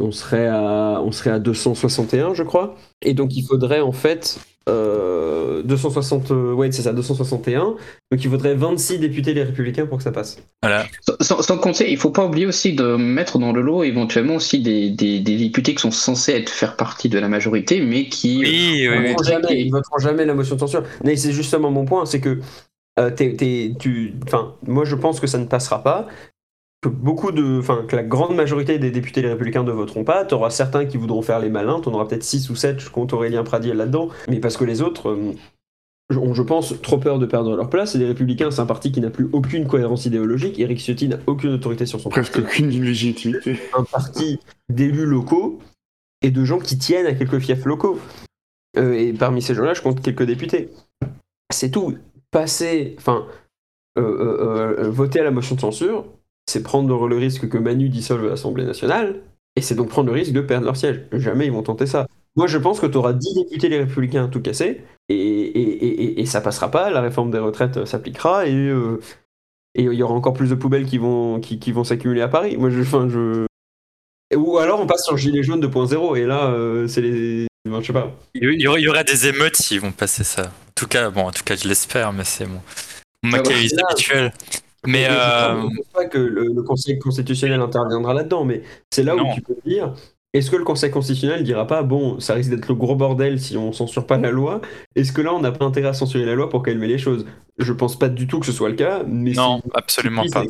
On serait, à, on serait à 261, je crois. Et donc il faudrait en fait euh, 260, euh, ouais, c'est ça, 261. Donc il faudrait 26 députés les républicains pour que ça passe. Voilà. Sans, compter, il faut pas oublier aussi de mettre dans le lot éventuellement aussi des, des, des députés qui sont censés être faire partie de la majorité, mais qui Oui, euh, oui, Ils oui. voteront jamais, ils voteront jamais la motion de censure. Mais c'est justement mon point, c'est que euh, t'es- t'es- tu, enfin, moi je pense que ça ne passera pas. Que beaucoup de, enfin, que la grande majorité des députés les républicains ne voteront pas. T'auras certains qui voudront faire les malins. T'en auras peut-être 6 ou 7, je compte Aurélien Pradier là-dedans. Mais parce que les autres euh, ont, je pense, trop peur de perdre leur place. Et les républicains, c'est un parti qui n'a plus aucune cohérence idéologique. Eric Ciotti n'a aucune autorité sur son Presque parti aucune légitimité. un parti d'élus locaux et de gens qui tiennent à quelques fiefs locaux. Euh, et parmi ces gens-là, je compte quelques députés. C'est tout. Passer, enfin, euh, voter à la motion de censure, c'est prendre le risque que Manu dissolve l'Assemblée nationale, et c'est donc prendre le risque de perdre leur siège. Jamais ils vont tenter ça. Moi, je pense que tu auras 10 députés les républicains à tout casser, et, et, et, et- et ça passera pas, la réforme des retraites s'appliquera, et euh, et il y aura encore plus de poubelles qui vont, qui, qui vont s'accumuler à Paris. Moi, je, enfin, je... Ou alors on passe sur Gilet jaune 2.0, et là, euh, c'est les... je sais pas. Il y aura- il y aura des émeutes qui vont passer ça. En tout cas, bon, en tout cas, je l'espère, mais c'est mon, mon bah, machiavélisme là- habituel. Mais Et je euh, ne pense pas que le, le Conseil constitutionnel interviendra là-dedans, mais c'est là Non. où tu peux dire est-ce que le Conseil constitutionnel dira pas bon, ça risque d'être le gros bordel si on censure pas la loi Est-ce que là on n'a pas intérêt à censurer la loi pour calmer les choses? Je pense pas du tout que ce soit le cas, mais non, c'est absolument pas.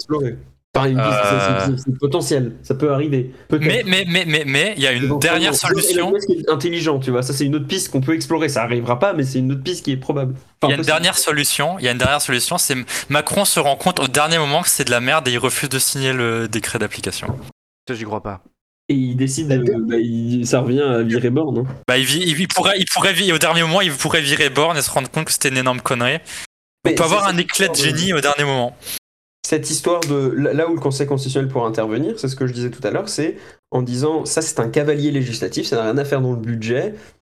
Piste, Euh. c'est- potentiel, ça peut arriver. Peut-être. Mais, mais, mais, mais, mais, il y a une Éventuellement. dernière solution. Est intelligent, tu vois. Ça, c'est une autre piste qu'on peut explorer. Ça arrivera pas, mais c'est une autre piste qui est probable. Il Enfin, y a une possible. dernière solution. Il y a une dernière solution. C'est Macron se rend compte au dernier moment que c'est de la merde et il refuse de signer le décret d'application. Ça, j'y crois pas. Et il décide, de- bah, il- ça revient à virer Borne. hein. Bah, il, vit- il, il pourrait, il pourrait vi- au dernier moment, il pourrait virer Borne et se rendre compte que c'était une énorme connerie. On peut avoir un éclat de génie au dernier moment. Cette histoire de là où le Conseil constitutionnel pourra intervenir, c'est ce que je disais tout à l'heure, c'est en disant ça c'est un cavalier législatif, ça n'a rien à faire dans le budget,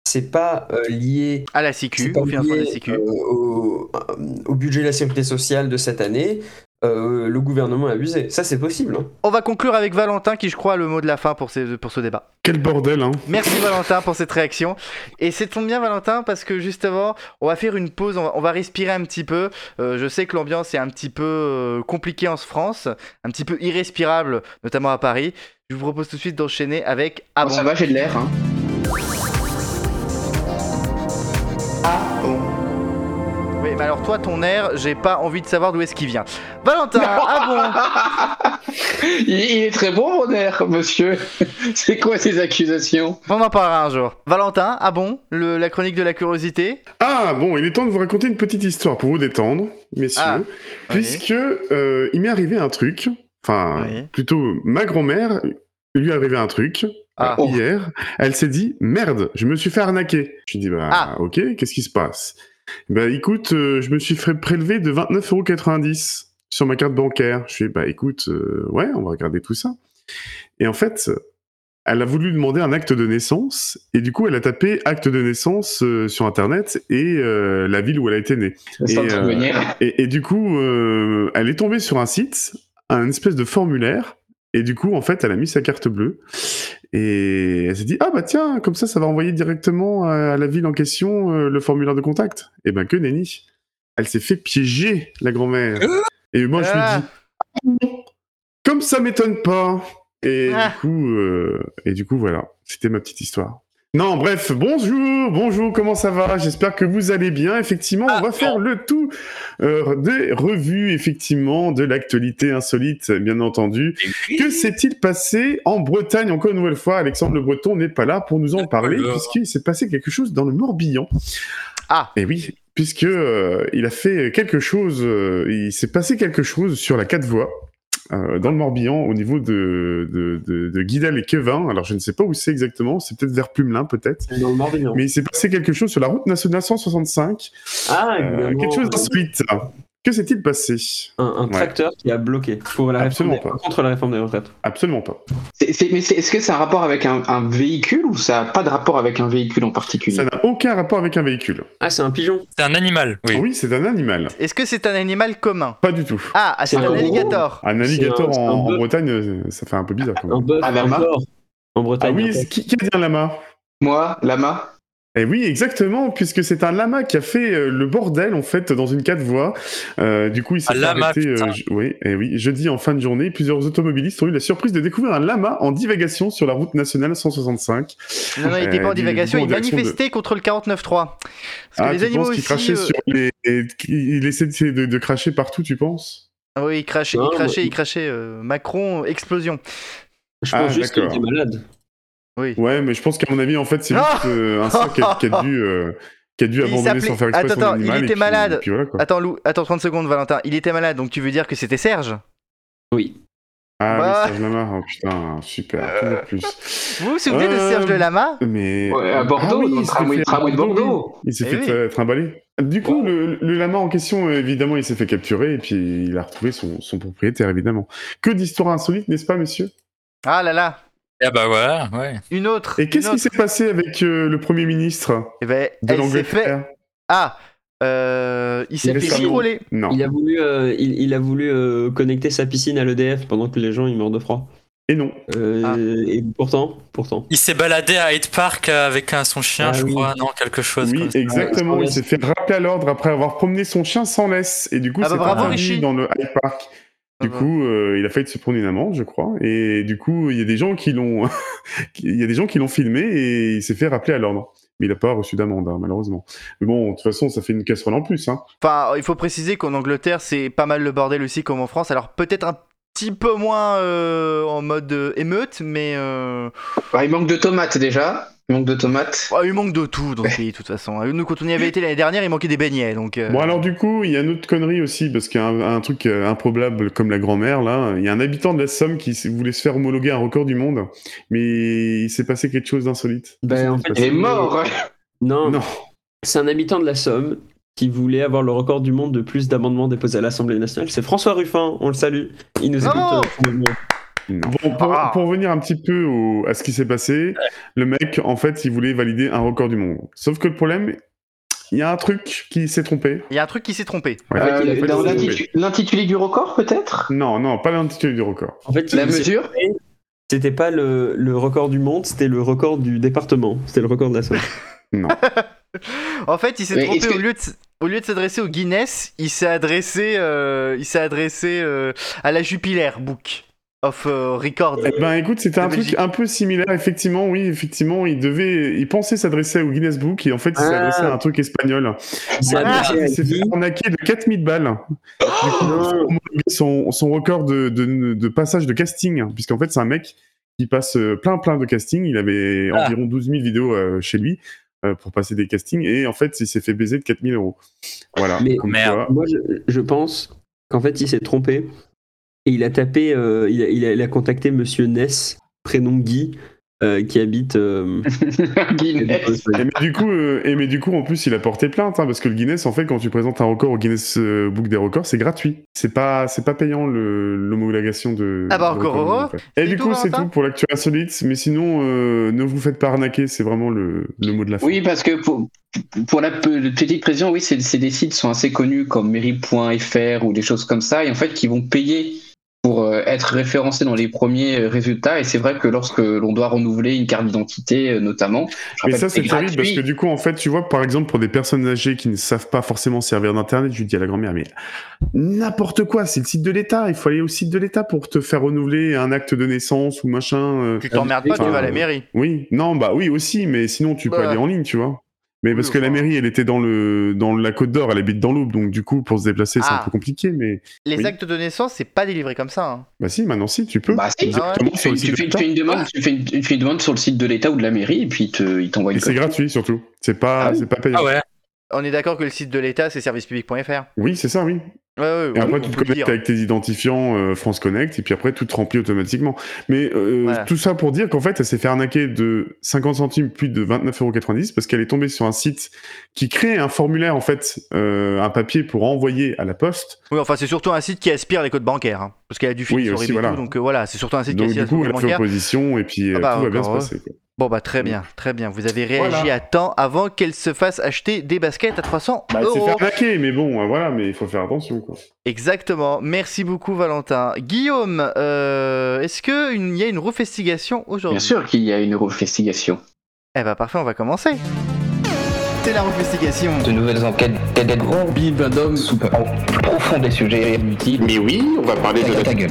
c'est pas euh, lié, À la Sécu, au euh, au, euh, au budget de la sécurité sociale de cette année. Euh, le gouvernement a abusé. Ça c'est possible. hein. On va conclure avec Valentin qui, je crois, a le mot de la fin pour, ces- pour ce débat. Quel bordel, hein Merci Valentin pour cette réaction. Et c'est tombe bien Valentin parce que justement, on va faire une pause, on va, on va respirer un petit peu. Euh, je sais que l'ambiance est un petit peu euh, compliquée en France, un petit peu irrespirable, notamment à Paris. Je vous propose tout de suite d'enchaîner avec Ah Bon, ça va, j'ai de l'air. Hein. Ah bon Oui, mais alors toi, ton air, j'ai pas envie de savoir d'où est-ce qu'il vient. Valentin, ah il, il est très bon, mon air, monsieur. C'est quoi ces accusations? Bon On en parlera un jour. Valentin, ah bon Le- La chronique de la curiosité? Ah bon, il est temps de vous raconter une petite histoire pour vous détendre, messieurs, Ah, puisque euh, il m'est arrivé un truc. Enfin, Oui. plutôt ma grand-mère lui est arrivé un truc. Ah. euh, Hier, elle s'est dit merde, je me suis fait arnaquer. Je lui dis bah Ah. ok, qu'est-ce qui se passe? Bah écoute, euh, je me suis fait prélever de 29,90€ sur ma carte bancaire. Je lui dis bah écoute, euh, ouais, on va regarder tout ça. Et en fait, elle a voulu demander un acte de naissance et du coup elle a tapé acte de naissance euh, sur internet et euh, la ville où elle a été née. Et, euh, du coup, elle est tombée sur un site, un espèce de formulaire, et du coup, en fait, elle a mis sa carte bleue, et elle s'est dit, ah bah tiens, comme ça, ça va envoyer directement à la ville en question euh, le formulaire de contact. Et ben que nenni, elle s'est fait piéger, la grand-mère. Et moi, je Ah. lui dis, comme ça m'étonne pas. Et Ah. du coup, euh, et du coup, voilà, c'était ma petite histoire. Non, bref, bonjour, bonjour, comment ça va? J'espère que vous allez bien. Effectivement, on va faire le tout euh, des revues, effectivement, de l'actualité insolite, bien entendu. Que s'est-il passé en Bretagne? Encore une nouvelle fois, Alexandre Le Breton n'est pas là pour nous en parler, puisqu'il s'est passé quelque chose dans le Morbihan. Ah Et oui, puisque euh, il a fait quelque chose, euh, il s'est passé quelque chose sur la quatre voies. Euh, dans le Morbihan, au niveau de, de, de, de Guidal et Quevin. Alors, je ne sais pas où c'est exactement. C'est peut-être vers Plumelin, peut-être. Dans le Morbihan. Mais il s'est passé quelque chose sur la route nationale 165. Ah, Euh, quelque chose d'insolite. Que s'est-il passé Un, un Ouais. tracteur qui a bloqué pour la réforme des- contre la réforme des retraites. Absolument pas. C'est- c'est- mais c'est- est-ce que c'est un rapport avec un, un véhicule ou ça n'a pas de rapport avec un véhicule en particulier? Ça n'a aucun rapport avec un véhicule. Ah, c'est un pigeon. C'est un animal, oui. Oui, c'est un animal. Est-ce que c'est un animal commun? Pas du tout. Ah, ah, c'est C'est un un alligator. Un alligator c'est un en, en bœuf. Bretagne, euh, ça fait un peu bizarre quand Un même. bœuf. Un porc. En Ah Bretagne. oui, c'est- porc. qui, qui a dit un lama? Moi, lama Eh oui, exactement, puisque c'est un lama qui a fait euh, le bordel en fait dans une quatre voies. Euh, du coup, il s'est je- oui, eh oui, jeudi en fin de journée, plusieurs automobilistes ont eu la surprise de découvrir un lama en divagation sur la route nationale 165. Non, non, il était pas Euh, en divagation, il de- manifestait contre le 49.3. Parce que Ah, les tu animaux penses qu'il aussi. crachait euh, sur les, et qu'il essaie de, de cracher partout, tu penses? Ah oui, il crachait, Non, il crachait, mais- il crachait. euh, Macron, explosion. Je Ah, pense juste qu'il était malade. Oui. Ouais, mais je pense qu'à mon avis, en fait, c'est Ah juste euh, un sac qui a, qui a dû, euh, qui a dû Il abandonner s'appelait- sans faire exprès Attends, son attends, il et était puis- malade. et puis voilà, quoi. Attends, Lou, attends 30 secondes, Valentin. Il était malade, donc tu veux dire que c'était Serge? Oui. Ah Bah. oui, Serge Lama, oh putain, super, toujours plus. Vous vous souvenez de Euh, Serge de Lama? Mais... Ouais, à Bordeaux, Ah oui, dans le il s'est tramway- fait- tramway de Bordeaux. Il s'est Eh fait oui. trimballer. Du coup, le, le lama en question, euh, évidemment, il s'est fait capturer et puis il a retrouvé son, son propriétaire, évidemment. Que d'histoires insolites, n'est-ce pas, messieurs? Ah là là, Ah bah voilà, ouais. une autre. Et qu'est-ce qui s'est passé avec euh, le Premier ministre Eh ben, de elle s'est fait. l'Angleterre Ah, euh, il s'est fait rigoler. Non. Il a voulu, euh, il, il a voulu euh, connecter sa piscine à l'EDF pendant que les gens ils meurent de froid. Et non. Euh, Ah. Et pourtant, pourtant. Il s'est baladé à Hyde Park avec son chien, Ah je oui. crois, non, quelque chose Oui, comme exactement. Il s'est fait rappeler à l'ordre après avoir promené son chien sans laisse. Et du coup, Ah bah c'est bravo, dans le Hyde Park. Du Ah coup, euh, il a failli se prendre une amende, je crois. Et du coup, il y a des gens qui l'ont, il y a des gens qui l'ont filmé et il s'est fait rappeler à l'ordre. Mais il n'a pas reçu d'amende, hein, malheureusement. Mais bon, de toute façon, ça fait une casserole en plus. Hein. Enfin, il faut préciser qu'en Angleterre, c'est pas mal le bordel aussi comme en France. Alors peut-être un petit peu moins euh, en mode euh, émeute, mais euh, Bah, il manque de tomates déjà. Il manque de tomates. oh, il manque de tout dans ce pays de toute façon. Nous, quand on y avait été l'année dernière, il manquait des beignets. Donc, euh, Bon, alors du coup, il y a une autre connerie aussi, parce qu'il y a un, un truc euh, improbable comme la grand-mère, là. Il y a un habitant de la Somme qui voulait se faire homologuer un record du monde, mais il s'est passé quelque chose d'insolite. Ben, en fait, Il est mort. Non, Non. c'est un habitant de la Somme qui voulait avoir le record du monde de plus d'amendements déposés à l'Assemblée nationale. C'est François Ruffin, on le salue. Il nous écoute. Euh, mois. Bon, pour, Ah. pour revenir un petit peu au- à ce qui s'est passé, le mec, en fait, il voulait valider un record du monde. Sauf que le problème, il y a un truc qui s'est trompé. il y a un truc qui s'est trompé. Ouais. Euh, fait L'intitulé du record, peut-être? Non, non, pas l'intitulé du record. En fait, La il s'est- mesure? C'était pas le, le record du monde, c'était le record du département. C'était le record de la Somme. Non. En fait, il s'est Mais trompé lieu de au lieu de s'adresser au Guinness, il s'est adressé euh, il s'est adressé euh, à la Jupiler Book of euh, Records. Eh ben écoute, c'était un truc un peu similaire, effectivement, oui, effectivement, il devait, il pensait s'adresser au Guinness Book et en fait il s'est Ah. à un truc espagnol. Il s'est Ah, Il s'est fait arnaquer de 4000 balles. Du coup, son, son record de, de, de passage de casting, puisqu'en fait c'est un mec qui passe euh, plein plein de castings, il avait Ah. environ 12 000 vidéos euh, chez lui euh, pour passer des castings et en fait il s'est fait baiser de 4000 euros. Voilà. Mais- Merde. Moi, je, je pense qu'en fait, il s'est trompé et il a tapé, euh, il, a, il a- il a contacté Monsieur Ness, prénom Guy, euh, qui habite. euh, Guinness. Et mais du coup, euh, et mais du coup, en plus, il a porté plainte, hein, parce que le Guinness, en fait, quand tu présentes un record au Guinness Book des records, c'est gratuit. C'est pas, c'est pas payant le- l'homologation de. Ah bah, encore heureux. en fait. Et du coup, c'est tout pour l'actu insolite. Mais sinon, euh, ne vous faites pas arnaquer, c'est vraiment le, le mot de la fin. Oui, parce que pour, pour la pe- petite précision, oui, c'est des sites sont assez connus comme mairie.fr ou des choses comme ça, et en fait, qui vont payer pour euh, être référencé dans les premiers résultats. Et c'est vrai que lorsque l'on doit renouveler une carte d'identité, euh, notamment. Mais ça, c'est terrible parce que du coup, en fait, tu vois, par exemple, pour des personnes âgées qui ne savent pas forcément servir d'Internet, je dis à la grand-mère, mais n'importe quoi, c'est le site de l'État. Il faut aller au site de l'État pour te faire renouveler un acte de naissance ou machin. Euh, tu t'emmerdes pas, tu vas à la mairie. Oui, non, bah oui aussi, mais sinon, tu peux aller en ligne, tu vois. Mais parce que la mairie, elle était dans le dans la Côte d'Or, elle habite dans l'Aube, donc du coup, pour se déplacer, c'est un Ah. peu compliqué. Mais Les Oui. actes de naissance, c'est pas délivré comme ça. hein. bah si, maintenant si, tu peux. Bah, si. Tu fais, tu tu une demande, tu fais une, tu fais une demande sur le site de l'État ou de la mairie, et puis il te- il t'envoie Et une c'est gratuit surtout. C'est pas, Ah oui. c'est pas payant. Ah ouais. On est d'accord que le site de l'État, c'est servicepublic.fr. Oui, c'est ça, oui. Ouais, ouais, Et après, tu te connectes avec tes identifiants euh, France Connect, et puis après, tout te remplit automatiquement. Mais euh, tout ça pour dire qu'en fait, elle s'est fait arnaquer de 50 centimes, plus de 29,90€, parce qu'elle est tombée sur un site qui crée un formulaire, en fait, euh, un papier pour envoyer à la poste. Oui, enfin, c'est surtout un site qui aspire les codes bancaires. hein, parce qu'elle a du fil Oui, sur aussi, voilà. tout, donc voilà, c'est surtout un site Donc, qui du aspire coup, les elle codes a fait bancaires. opposition, et puis Ah bah, tout va bien se passer. quoi. Bon, bah, très bien, très bien. Vous avez réagi Voilà. à temps avant qu'elle se fasse acheter des baskets à 300 Bah, elle s'est euros. fait mais bon, euh, voilà, mais il faut faire attention, quoi. Exactement. Merci beaucoup, Valentin. Guillaume, euh, est-ce qu'il y a une refestigation aujourd'hui? Bien sûr qu'il y a une investigation. Eh bah, parfait, on va commencer. C'est la refestigation. De nouvelles enquêtes d'aideront Bill Van Damme soupe au profond des sujets inutiles. Mais oui, on va parler Ta, ta gueule.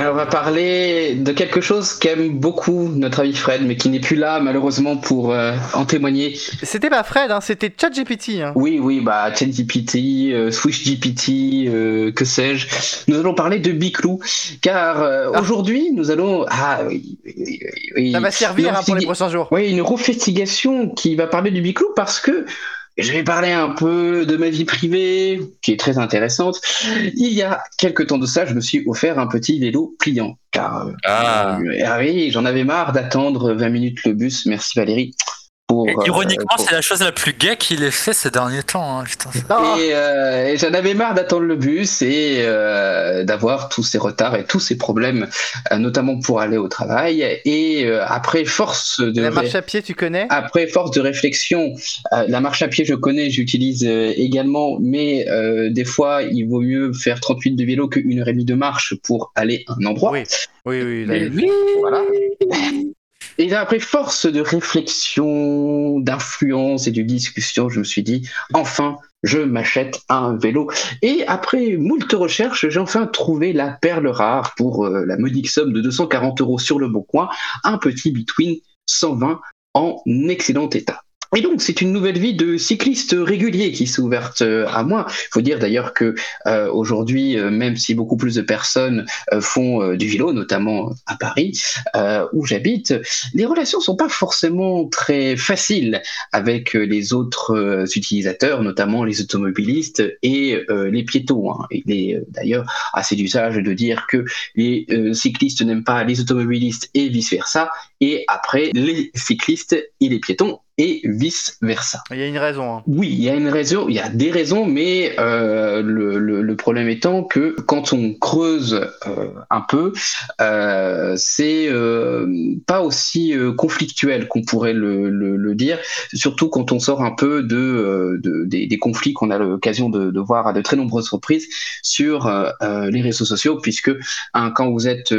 Alors, on va parler de quelque chose qu'aime beaucoup notre ami Fred, mais qui n'est plus là malheureusement pour euh, en témoigner. C'était pas Fred, hein, c'était ChatGPT. Hein. Oui, oui, bah ChatGPT, euh, SwitchGPT, euh, que sais-je. Nous allons parler de Biclou, car euh, Ah. aujourd'hui nous allons ah oui, oui, oui. Ça va servir hein, pour les prochains jours. Oui, une refestigation qui va parler du Biclou parce que je vais parler un peu de ma vie privée, qui est très intéressante. Il y a quelques temps de ça, je me suis offert un petit vélo pliant. Car, Ah. euh, ah oui, j'en avais marre d'attendre 20 minutes le bus. Merci Valérie. Pour, Et euh, Ironiquement, pour- c'est la chose la plus gay qu'il ait fait ces derniers temps. hein, putain, ça- Ah, Et, euh, et j'en avais marre d'attendre le bus et euh, d'avoir tous ces retards et tous ces problèmes, notamment pour aller au travail. Et euh, après force de la marche à pied, tu connais? après force de réflexion, euh, la marche à pied je connais, j'utilise également, mais euh, des fois il vaut mieux faire 38 de vélo qu'une heure et demie de marche pour aller à un endroit. Oui. Oui, oui. là, Mais voilà. Et après force de réflexion, d'influence et de discussion, je me suis dit, enfin, je m'achète un vélo. Et après moult recherches, j'ai enfin trouvé la perle rare pour euh, la modique somme de 240 euros sur le bon coin, un petit Between 120 en excellent état. Et donc, c'est une nouvelle vie de cycliste régulier qui s'est ouverte euh, à moi. Il faut dire d'ailleurs que euh, aujourd'hui, euh, même si beaucoup plus de personnes euh, font euh, du vélo, notamment à Paris, où j'habite, les relations sont pas forcément très faciles avec les autres utilisateurs, notamment les automobilistes et les piétons. hein. Il est d'ailleurs assez d'usage de dire que les cyclistes n'aiment pas les automobilistes et vice versa, et après les cyclistes et les piétons et vice versa. Il y a une raison. hein. Oui, il y a une raison, il y a des raisons, mais euh, le, le- le problème étant que quand on creuse euh, un peu, euh, c'est pas aussi conflictuel qu'on pourrait le, dire, surtout quand on sort un peu de, de- des, des conflits qu'on a l'occasion de, de voir à de très nombreuses reprises sur les réseaux sociaux, puisque hein, quand vous êtes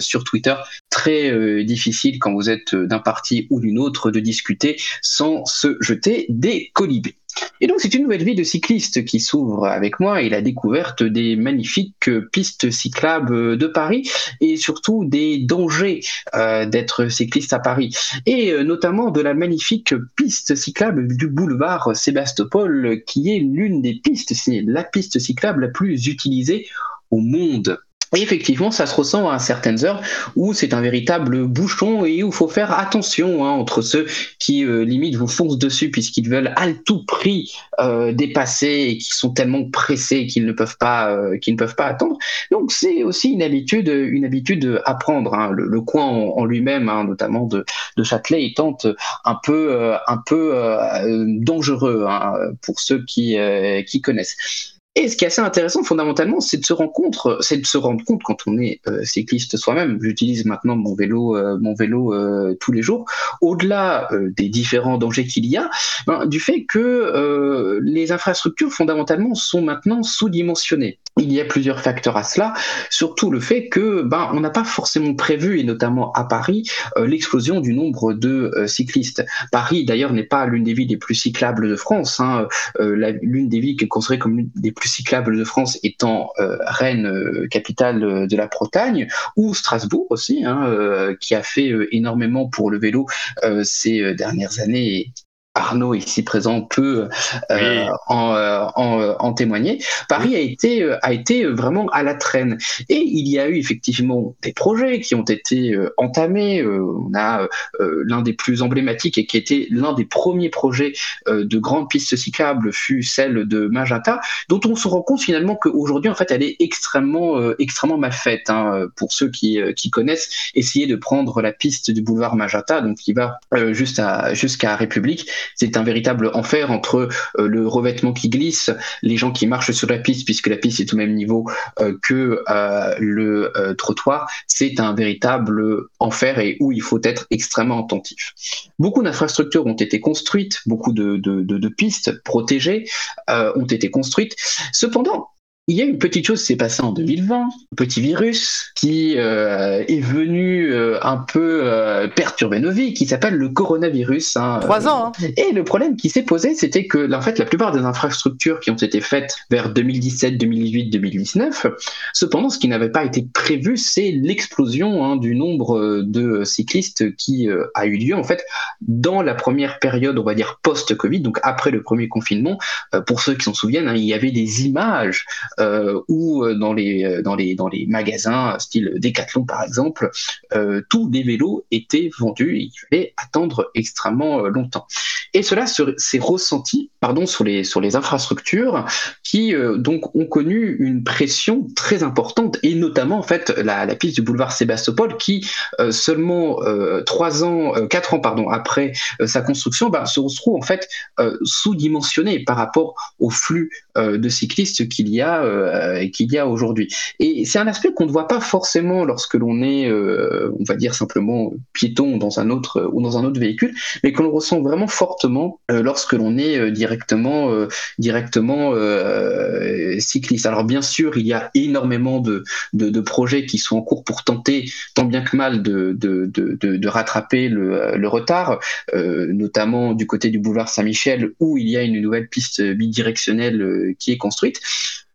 sur Twitter, très difficile quand vous êtes d'un parti ou d'une autre de discuter sans se jeter des colibés. Et donc c'est une nouvelle vie de cycliste qui s'ouvre avec moi et la découverte des magnifiques pistes cyclables de Paris et surtout des dangers euh, d'être cycliste à Paris et euh, notamment de la magnifique piste cyclable du boulevard Sébastopol qui est l'une des pistes, c'est la piste cyclable la plus utilisée au monde. Et effectivement, ça se ressent à certaines heures où c'est un véritable bouchon et où il faut faire attention hein, entre ceux qui euh, limite vous foncent dessus puisqu'ils veulent à tout prix euh, dépasser et qui sont tellement pressés qu'ils ne peuvent pas euh, qu'ils ne peuvent pas attendre. Donc c'est aussi une habitude une habitude à prendre. hein. Le, le coin en, lui-même, hein, notamment de, de Châtelet, étant un peu euh, un peu euh, dangereux hein, pour ceux qui euh, qui connaissent. Et ce qui est assez intéressant fondamentalement, c'est de se rendre compte, c'est de se rendre compte quand on est cycliste soi-même. J'utilise maintenant mon vélo, mon vélo tous les jours. Au-delà des différents dangers qu'il y a, ben, du fait que les infrastructures fondamentalement sont maintenant sous-dimensionnées. Il y a plusieurs facteurs à cela, surtout le fait que ben on n'a pas forcément prévu et notamment à Paris l'explosion du nombre de cyclistes. Paris d'ailleurs n'est pas l'une des villes les plus cyclables de France. Hein. l'une des villes qui est considérée comme l'une des plus cyclables de France étant Rennes, capitale de la Bretagne, ou Strasbourg aussi, hein, qui a fait énormément pour le vélo ces dernières années Arnaud ici présent peut euh, en, euh, euh, en, témoigner. Paris a été a été vraiment à la traîne et il y a eu effectivement des projets qui ont été entamés. on a l'un des plus emblématiques et qui était l'un des premiers projets de grandes pistes cyclables fut celle de Magenta, dont on se rend compte finalement qu'aujourd'hui en fait elle est extrêmement extrêmement mal faite. Hein, pour ceux qui, qui connaissent, essayer de prendre la piste du boulevard Magenta, donc qui va juste à jusqu'à République c'est un véritable enfer entre euh, le revêtement qui glisse, les gens qui marchent sur la piste puisque la piste est au même niveau euh, que euh, le trottoir. C'est un véritable enfer et où il faut être extrêmement attentif. Beaucoup d'infrastructures ont été construites, beaucoup de, de pistes protégées ont été construites. Cependant, il y a une petite chose qui s'est passée en 2020, un petit virus qui euh, est venu euh, un peu euh, perturber nos vies, qui s'appelle le coronavirus. Hein, Trois ans. Hein. Et le problème qui s'est posé, c'était que en fait, la plupart des infrastructures qui ont été faites vers 2017, 2018, 2019, cependant, ce qui n'avait pas été prévu, c'est l'explosion hein, du nombre de cyclistes qui a eu lieu en fait dans la première période, on va dire post-Covid, donc après le premier confinement. pour ceux qui s'en souviennent, il y avait des images ou euh, dans les, euh, dans, les, dans les magasins, style Decathlon par exemple, tous les vélos étaient vendus et il fallait attendre extrêmement longtemps. Et cela s'est ressenti pardon, sur, les, sur les infrastructures qui donc ont connu une pression très importante et notamment en fait la, la piste du boulevard Sébastopol qui seulement trois ans, quatre ans pardon après sa construction bah, se retrouve en fait sous-dimensionnée par rapport au flux de cyclistes qu'il y a euh, qu'il y a aujourd'hui. Et c'est un aspect qu'on ne voit pas forcément lorsque l'on est, euh, on va dire simplement piéton dans un autre ou dans un autre véhicule, mais que l'on ressent vraiment fortement euh, lorsque l'on est directement directement cycliste. Alors bien sûr, il y a énormément de, projets qui sont en cours pour tenter tant bien que mal de, rattraper le retard, notamment du côté du boulevard Saint-Michel où il y a une nouvelle piste bidirectionnelle qui est construite.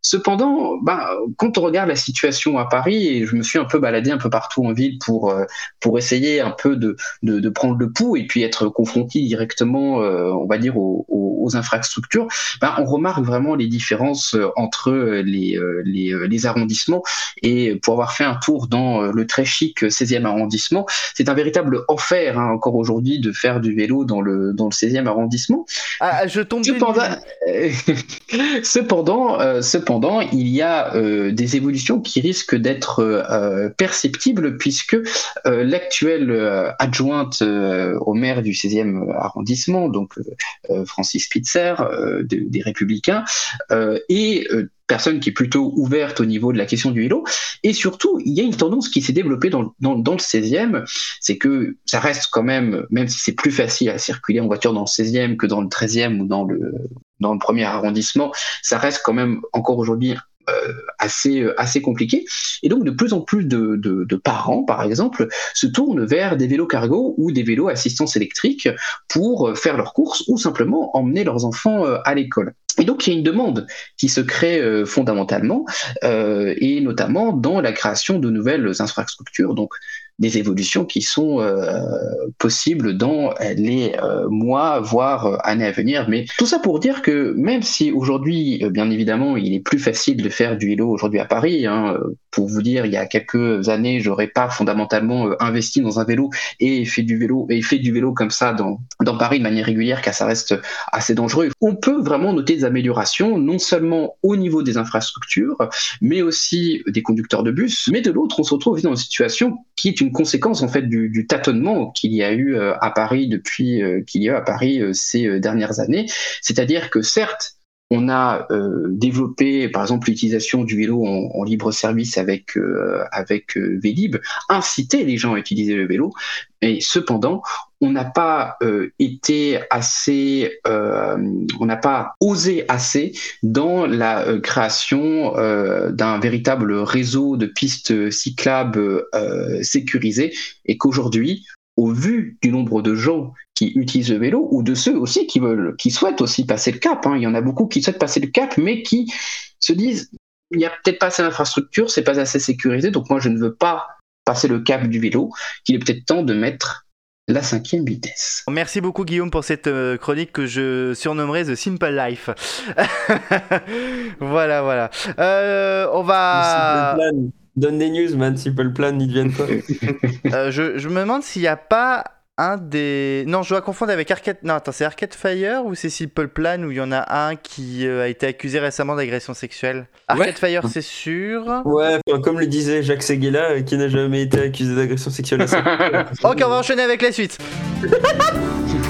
Cependant, bah, quand on regarde la situation à Paris, et je me suis un peu baladé un peu partout en ville pour, euh, pour essayer un peu de, de, de, prendre le pouls et puis être confronté directement, euh, on va dire, aux, aux, infrastructures, bah, on remarque vraiment les différences euh, entre les, les, les, arrondissements. Et pour avoir fait un tour dans le très chic 16e arrondissement, c'est un véritable enfer hein, encore aujourd'hui de faire du vélo dans le, dans le 16e arrondissement. Ah, je tombe cependant, cependant, cependant Cependant, il y a euh, des évolutions qui risquent d'être euh, perceptibles puisque euh, l'actuelle adjointe au maire du 16e arrondissement, donc Francis Spitzer des Républicains, est personne qui est plutôt ouverte au niveau de la question du vélo. Et surtout, il y a une tendance qui s'est développée dans, le 16e, c'est que ça reste quand même, même si c'est plus facile à circuler en voiture dans le 16e que dans le 13e ou dans le, dans le premier arrondissement, ça reste quand même encore aujourd'hui assez euh, assez compliqué. Et donc de plus en plus de, parents, par exemple, se tournent vers des vélos cargo ou des vélos assistance électrique pour euh, faire leurs courses ou simplement emmener leurs enfants à l'école. Et donc il y a une demande qui se crée fondamentalement, euh, et notamment dans la création de nouvelles infrastructures. Donc des évolutions qui sont euh, possibles dans les euh, mois, voire euh, années à venir. Mais tout ça pour dire que même si aujourd'hui, bien évidemment, il est plus facile de faire du vélo aujourd'hui à Paris, hein, pour vous dire, il y a quelques années, j'aurais pas fondamentalement investi dans un vélo et fait du vélo et fait du vélo comme ça dans, dans Paris de manière régulière, car ça reste assez dangereux. On peut vraiment noter des améliorations, non seulement au niveau des infrastructures, mais aussi des conducteurs de bus. Mais de l'autre, on se retrouve dans une situation qui est conséquence en fait du, tâtonnement qu'il y a eu euh, à Paris depuis euh, qu'il y a à Paris euh, ces dernières années. C'est-à-dire que certes, on a développé, par exemple, l'utilisation du vélo en, libre service avec euh, avec Vélib, incité les gens à utiliser le vélo. Et cependant, on n'a pas été assez, on n'a pas osé assez dans la création d'un véritable réseau de pistes cyclables sécurisées, et qu'aujourd'hui, au vu du nombre de gens qui utilisent le vélo ou de ceux aussi qui veulent, qui souhaitent aussi passer le cap. Hein. Il y en a beaucoup qui souhaitent passer le cap, mais qui se disent il n'y a peut-être pas assez d'infrastructure, c'est pas assez sécurisé, donc moi je ne veux pas passer le cap du vélo, qu'il est peut-être temps de mettre la cinquième vitesse. Merci beaucoup Guillaume pour cette euh, chronique que je surnommerai The Simple Life. voilà, voilà. Euh, on va... Donne des news, man. Simple Plan, ils deviennent pas. euh, je, je, me demande s'il n'y a pas un des. Non, je dois confondre avec Arcade. Non, attends, c'est Arcade Fire ou c'est Simple Plan où il y en a un qui euh, a été accusé récemment d'agression sexuelle? Arcade Fire, c'est sûr. Ouais, comme le disait Jacques Seguela, euh, qui n'a jamais été accusé d'agression sexuelle. ok, on va enchaîner avec la suite.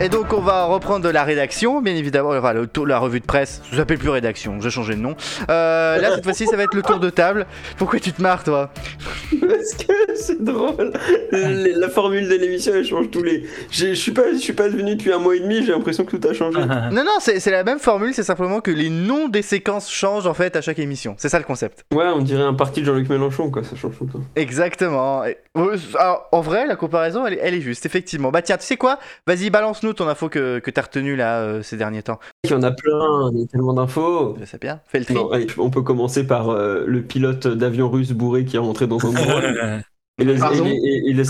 Et donc on va reprendre la rédaction, bien évidemment, enfin le tour, la revue de presse, ça s'appelle plus rédaction, j'ai changé de nom. Euh, là cette fois-ci ça va être le tour de table. Pourquoi tu te marres toi? Parce que c'est drôle. La formule de l'émission elle change tous les. Je suis pas, je suis pas devenu depuis un mois et demi, j'ai l'impression que tout a changé. non non, c'est la même formule, c'est simplement que les noms des séquences changent en fait à chaque émission. C'est ça le concept. Ouais, on dirait un parti de Jean-Luc Mélenchon quoi, ça change tout le temps. Exactement. Alors, en vrai, la comparaison elle est, elle est juste, effectivement. Bah tiens, tu sais quoi? Vas-y, balance-nous ton info que, que tu as retenu là euh, ces derniers temps Il y en a plein, il y a tellement d'infos. Je sais bien, fais le tri. on peut commencer par euh, le pilote d'avion russe bourré qui est rentré dans un drone. et les,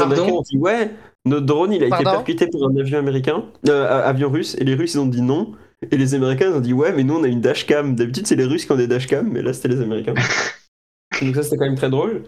Américains ont dit Ouais, notre drone il a été percuté par un avion américain, euh, avion russe, et les Russes ils ont dit non. Et les Américains ils ont dit Ouais, mais nous on a une dashcam. D'habitude c'est les Russes qui ont des dashcams, mais là c'était les Américains. Donc ça c'était quand même très drôle.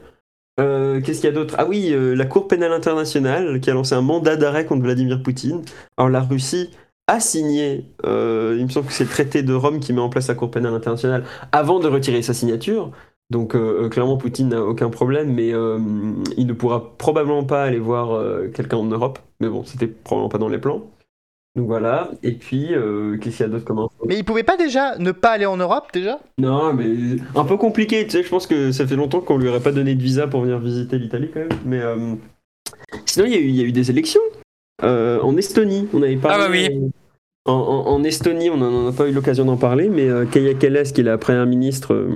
Euh, qu'est-ce qu'il y a d'autre? Ah oui, euh, la Cour pénale internationale qui a lancé un mandat d'arrêt contre Vladimir Poutine. Alors la Russie a signé, euh, il me semble que c'est le traité de Rome qui met en place la Cour pénale internationale avant de retirer sa signature. Donc clairement Poutine n'a aucun problème, mais il ne pourra probablement pas aller voir quelqu'un en Europe. Mais bon, c'était probablement pas dans les plans. Donc voilà, et puis euh, qu'est-ce qu'il y a d'autre comme info? Mais il pouvait pas déjà ne pas aller en Europe déjà? Non, mais un peu compliqué, tu sais, je pense que ça fait longtemps qu'on lui aurait pas donné de visa pour venir visiter l'Italie quand même. Mais euh, sinon, il y, a eu des élections euh, en Estonie, on avait pas. Ah bah oui en, Estonie, on n'en a pas eu l'occasion d'en parler, mais Kaya Kallas, qui est la première ministre,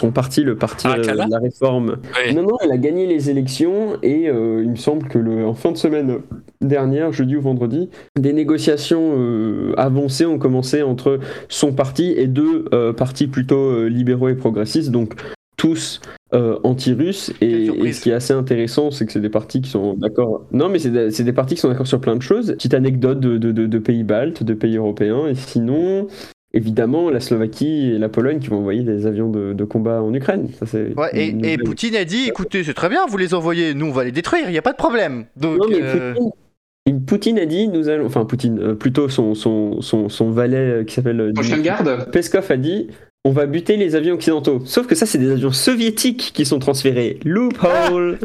son parti, le parti ah, de la réforme. Non, non, elle a gagné les élections et euh, il me semble que le, en fin de semaine dernière, jeudi ou vendredi, des négociations euh, avancées ont commencé entre son parti et deux euh, partis plutôt libéraux et progressistes, donc tous anti-russes. Et, ce qui est assez intéressant, c'est que c'est des partis qui sont d'accord. Non, mais c'est des, partis qui sont d'accord sur plein de choses. Petite anecdote de, de pays baltes, de pays européens. Et sinon, évidemment la Slovaquie et la Pologne qui vont envoyer des avions de, combat en Ukraine. et, Poutine a dit écoutez, c'est très bien, vous les envoyez, nous on va les détruire, il n'y a pas de problème. Donc, non, mais euh, Poutine, a dit nous allons. Enfin, Poutine, euh, plutôt son, son, son, son valet euh, qui s'appelle. garde Peskov a dit on va buter les avions occidentaux. Sauf que ça, c'est des avions soviétiques qui sont transférés. Loophole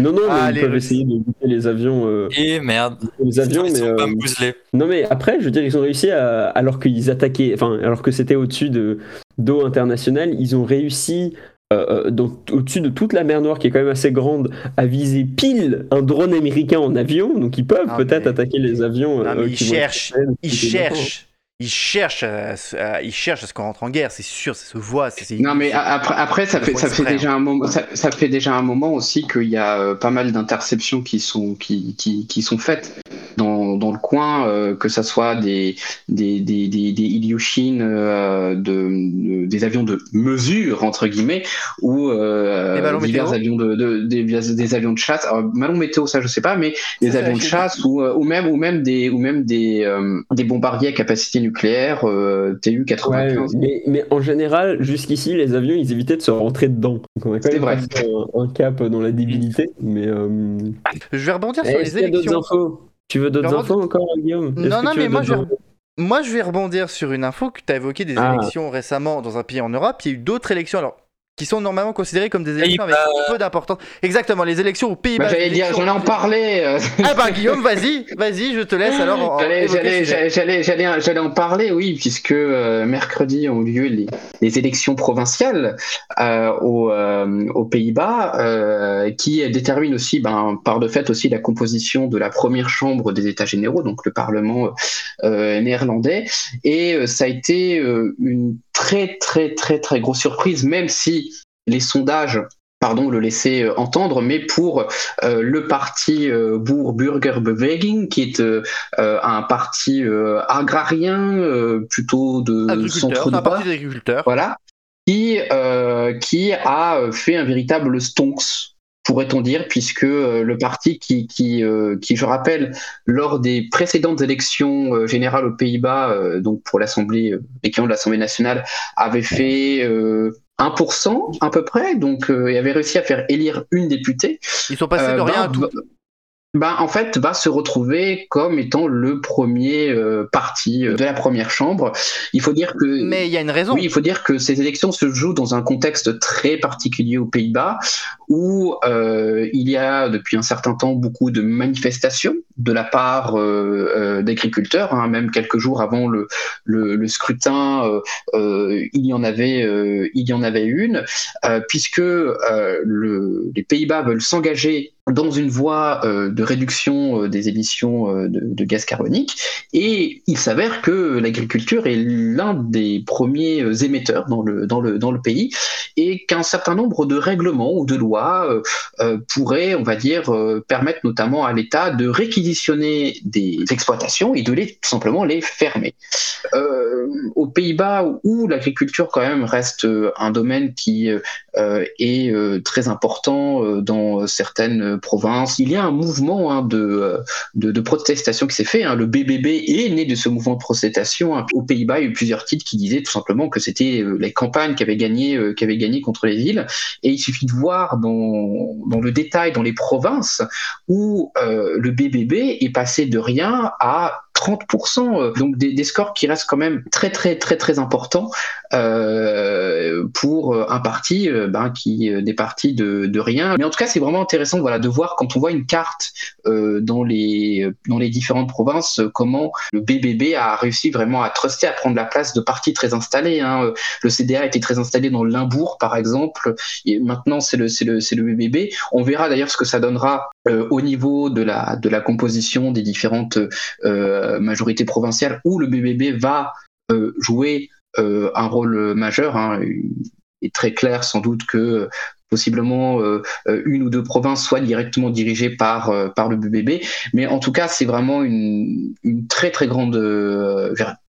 Non, non, mais ils peuvent essayer de buter les avions. Euh, Et merde. Les avions, ils mais. Euh, non, mais après, je veux dire, ils ont réussi à. Alors qu'ils attaquaient. Enfin, alors que c'était au-dessus de d'eau internationale, ils ont réussi. Euh, au-dessus de toute la mer Noire, qui est quand même assez grande, à viser pile un drone américain en avion. Donc ils peuvent peut-être attaquer les avions. Non, ils cherchent. Ils cherchent il cherche à, il cherche à ce qu'on rentre en guerre, c'est sûr, ça se voit. Non, mais après, après ça, fait, ça, fait déjà un moment, ça, fait déjà un moment aussi qu'il y a euh, pas mal d'interceptions qui sont, qui, qui, qui, sont faites dans, dans le coin, euh, que ça soit des, des, des, des, des Ilyushin, euh, de, des avions de mesure, entre guillemets, ou divers avions de, de, des, des, avions de chasse. Alors, ballon météo, ça je sais pas, mais des avions de chasse ou, ou, même, ou même des, ou même des, des bombardiers à capacité nucléaire nucléaire, euh, TU-95. mais, en général, jusqu'ici, les avions, ils évitaient de se rentrer dedans. C'est vrai. Un, cap dans la débilité. Mais, euh, Je vais rebondir sur les élections. Infos? Tu veux d'autres infos encore, Guillaume? Non, non, mais moi je, vais... moi je vais rebondir sur une info que tu as évoqué des ah. élections récemment dans un pays en Europe. Il y a eu d'autres élections. Alors, qui sont normalement considérées comme des élections avec peu d'importance. Exactement, les élections aux Pays-Bas. Bah, J'allais dire, j'en ai en parlé. euh. Ah bah Guillaume, vas-y, vas-y, je te laisse alors. en- J'allais- évoquer le J'allais sujet. j'allais- j'allais- j'allais en parler, oui, puisque euh, mercredi ont lieu les, les élections provinciales euh, aux, euh, aux Pays-Bas, euh, qui déterminent aussi, ben, par de fait aussi, la composition de la première chambre des États généraux, donc le Parlement euh, néerlandais. Et euh, ça a été euh, une très très très très grosse surprise, même si les sondages pardon, le laissaient euh, entendre, mais pour euh, le parti euh, Boer-Burger-Beweging, qui est euh, un parti agrarien, plutôt de centre c'est un parti d'agriculteurs. voilà, qui, qui a fait un véritable stonks, pourrait-on dire, puisque le parti qui, qui, qui, je rappelle, lors des précédentes élections générales aux Pays-Bas, donc pour l'Assemblée, l'équivalent de l'Assemblée nationale, avait fait 1% à peu près, donc euh, et avait réussi à faire élire une députée. Ils sont passés de Euh, rien à tout. Ben, en fait, va se retrouver comme étant le premier euh, parti euh, de la première chambre. Il faut dire que Mais il y a une raison. oui, il faut dire que ces élections se jouent dans un contexte très particulier aux Pays-Bas, où euh, il y a depuis un certain temps beaucoup de manifestations de la part euh, euh, d'agriculteurs. hein, même quelques jours avant le, le, le scrutin, euh, il y en avait, euh, il y en avait une, euh, puisque euh, le, les Pays-Bas veulent s'engager dans une voie euh, de réduction euh, des émissions euh, de, gaz carbonique. Et il s'avère que l'agriculture est l'un des premiers émetteurs dans le, dans le, dans le pays et qu'un certain nombre de règlements ou de lois pourraient, on va dire, permettre notamment à l'État de réquisitionner des exploitations et de les tout simplement les fermer. Aux Pays-Bas, où l'agriculture quand même reste un domaine qui est très important dans certaines provinces, il y a un mouvement hein, de, euh, de, protestation qui s'est fait. hein. Le BBB est né de ce mouvement de protestation. hein. Aux Pays-Bas, il y a eu plusieurs titres qui disaient tout simplement que c'était euh, les campagnes qui avaient gagné, euh, contre les villes. Et il suffit de voir dans, le détail, dans les provinces, où le BBB est passé de rien à 30%, euh, donc des, des scores qui restent quand même très très très très importants euh, pour un parti euh, ben, qui euh, des partis de, de rien. Mais en tout cas, c'est vraiment intéressant voilà de voir quand on voit une carte euh, dans les dans les différentes provinces euh, comment le BBB a réussi vraiment à truster, à prendre la place de partis très installés. Hein. Le CDA était très installé dans le Limbourg, par exemple, et maintenant c'est le le c'est le BBB. On verra d'ailleurs ce que ça donnera euh, au niveau de la de la composition des différentes euh, majorités provinciales où le BBB va euh, jouer euh, un rôle majeur. Hein. Il est très clair sans doute que possiblement euh, une ou deux provinces soient directement dirigées par euh, par le BBB, mais en tout cas c'est vraiment une, une très très grande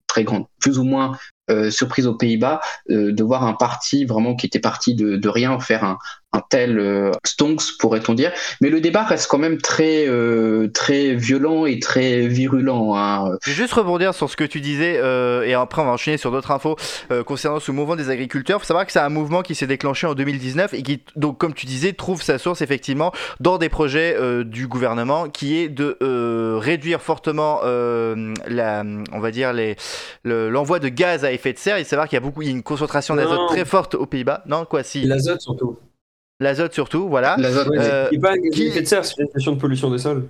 très grande, plus ou moins euh, surprise aux Pays-Bas euh, de voir un parti vraiment qui était parti de, de rien faire un, un tel euh, stonks pourrait-on dire mais le débat reste quand même très très violent et très virulent hein. Je vais juste rebondir sur ce que tu disais et après on va enchaîner sur d'autres infos concernant ce mouvement des agriculteurs. Faut savoir que c'est un mouvement qui s'est déclenché en 2019 et qui, donc comme tu disais, trouve sa source effectivement dans des projets du gouvernement qui est de réduire fortement la, on va dire l'envoi de gaz à effet de serre. Il faut savoir qu'il y a beaucoup, il y a une concentration d'azote très forte aux Pays-Bas. Non, quoi, si. L'azote surtout. L'azote surtout, voilà. L'azote, Ouais, Euh, c'est pas un gaz à qui- effet de serre, c'est une question de pollution des sols.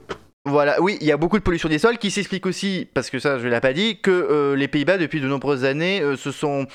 Voilà, oui, il y a beaucoup de pollution des sols qui s'explique aussi, parce que ça je ne l'ai pas dit, que euh, les Pays-Bas depuis de nombreuses années euh, se sont,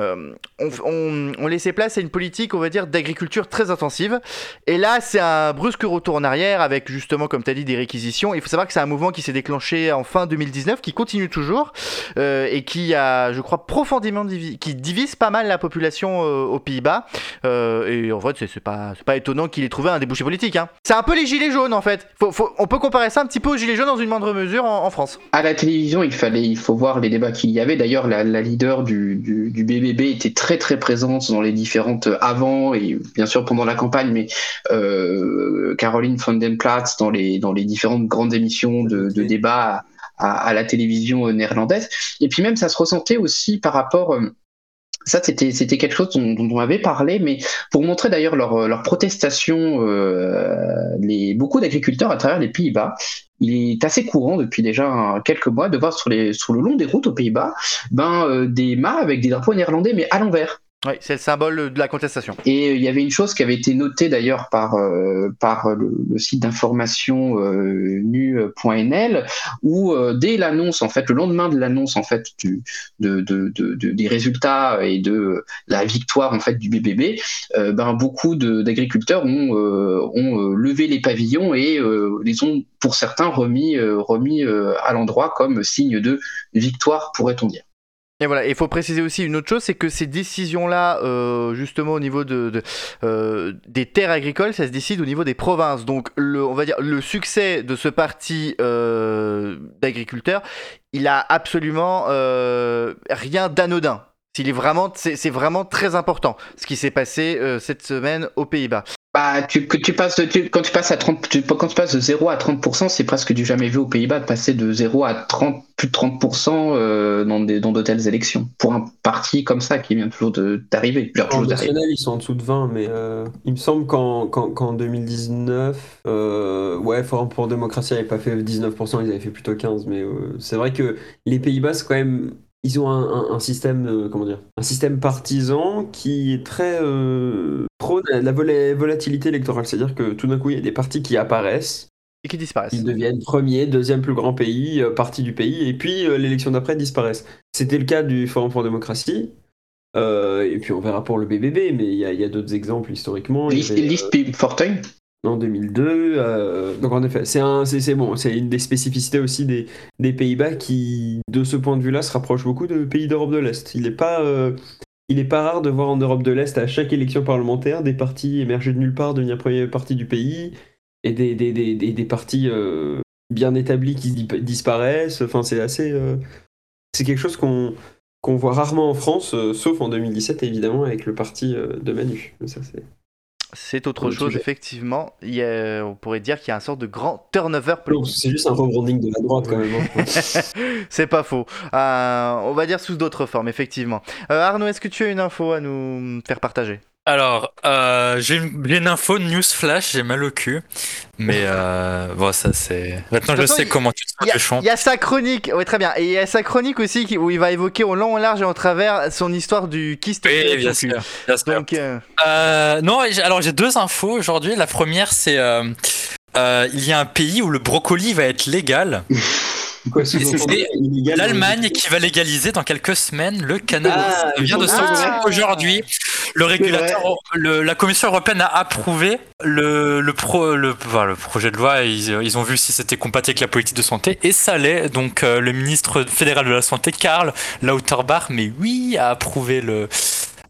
euh, ont, ont laissé place à une politique, on va dire, d'agriculture très intensive. Et là, c'est un brusque retour en arrière avec justement, comme tu as dit, des réquisitions. Il faut savoir que c'est un mouvement qui s'est déclenché en fin 2019, qui continue toujours et qui a, je crois, profondément qui divise pas mal la population aux Pays-Bas. Et en fait, c'est pas, pas étonnant qu'il ait trouvé un débouché politique. Hein. C'est un peu les gilets jaunes en fait. On peut comparer ça un petit peu aux gilets jaunes dans une moindre mesure en, en France. À la télévision, il fallait, il faut voir les débats qu'il y avait. D'ailleurs, la, la leader du, du, du BBB était très très présente dans les différentes avant et bien sûr pendant la campagne, mais euh, Caroline von den Platz dans les dans les différentes grandes émissions de, de débat à, à, à la télévision néerlandaise. Et puis même, ça se ressentait aussi par rapport euh, ça, c'était quelque chose dont, dont on avait parlé, mais pour montrer d'ailleurs leur, leur protestation, euh, les, beaucoup d'agriculteurs à travers les Pays-Bas, il est assez courant depuis déjà quelques mois de voir sur, les, sur le long des routes aux Pays-Bas ben, euh, des mâts avec des drapeaux néerlandais, mais à l'envers. Oui, c'est le symbole de la contestation. Et euh, il y avait une chose qui avait été notée d'ailleurs par, euh, par le, site d'information euh, nu.nl, où dès l'annonce, en fait, le lendemain de l'annonce en fait du, de, de, de, des résultats et de la victoire en fait du BBB, ben beaucoup d'agriculteurs ont, ont levé les pavillons et les ont pour certains remis, remis à l'endroit comme signe de victoire, pourrait-on dire. Et voilà, il faut préciser aussi une autre chose, c'est que ces décisions-là, euh, justement au niveau de, euh, des terres agricoles, ça se décide au niveau des provinces. Donc, le, on va dire le succès de ce parti euh, d'agriculteurs, il a absolument rien d'anodin. c'est vraiment très important ce qui s'est passé cette semaine aux Pays-Bas. Bah, tu, que tu passes quand tu passes à 30, quand tu passes de 0 à 30%, c'est presque du jamais vu aux Pays-Bas de passer de 0 à 30, plus de 30% euh, dans, des, dans de telles élections. Pour un parti comme ça qui vient toujours d'arriver. En national, ils sont en dessous de 20, mais euh, il me semble qu'en 2019, euh, ouais, Forum pour démocratie n'avait pas fait 19%, ils avaient fait plutôt 15%, mais euh, c'est vrai que les Pays-Bas, c'est quand même ils ont un, système, euh, comment dire, un système partisan qui est très euh, prône la volatilité électorale. C'est-à-dire que tout d'un coup, il y a des partis qui apparaissent. Et qui disparaissent. Ils deviennent premier, deuxième plus grand pays, euh, parti du pays, et puis l'élection d'après disparaissent. C'était le cas du Forum pour la démocratie. et puis on verra pour le BBB, mais il y a, d'autres exemples historiquement. List, Fortin en 2002. Euh, donc en effet, c'est bon, c'est une des spécificités aussi des, des Pays-Bas qui, de ce point de vue-là, se rapproche beaucoup de pays d'Europe de l'Est. Il n'est pas, euh, il est pas rare de voir en Europe de l'Est à chaque élection parlementaire des partis émerger de nulle part, devenir premier parti du pays, et des, des, des, des partis euh, bien établis qui disparaissent. Enfin, c'est assez, c'est quelque chose qu'on qu'on voit rarement en France, sauf en 2017 évidemment avec le parti de Manu. Ça c'est. C'est autre chose, effectivement. Il y on pourrait dire qu'il y a un sorte de grand turnover politique. C'est juste un rebranding de la droite, quand même. Hein. c'est pas faux. Euh, on va dire sous d'autres formes, effectivement. Euh, Arnaud, est-ce que tu as une info à nous faire partager? Alors, euh, j'ai une, info, news flash, j'ai mal au cul. Mais euh, bon, ça c'est. Maintenant, je sais comment tu te sens Il y a sa chronique, oui, très bien. Et il y a sa chronique aussi où il va évoquer au long, au large et au travers son histoire du kyste. Oui, bien sûr. Donc, euh... Euh, non, alors j'ai deux infos aujourd'hui. La première, c'est euh, euh, il y a un pays où le brocoli va être légal. C'est l'Allemagne qui va légaliser dans quelques semaines le cannabis. Ah, vient de sortir aujourd'hui. Le régulateur, la Commission européenne a approuvé le, le, pro, le, le projet de loi. Ils, ils ont vu si c'était compatible avec la politique de santé et ça l'est. Donc euh, le ministre fédéral de la santé, Karl Lauterbach, mais oui, a approuvé le.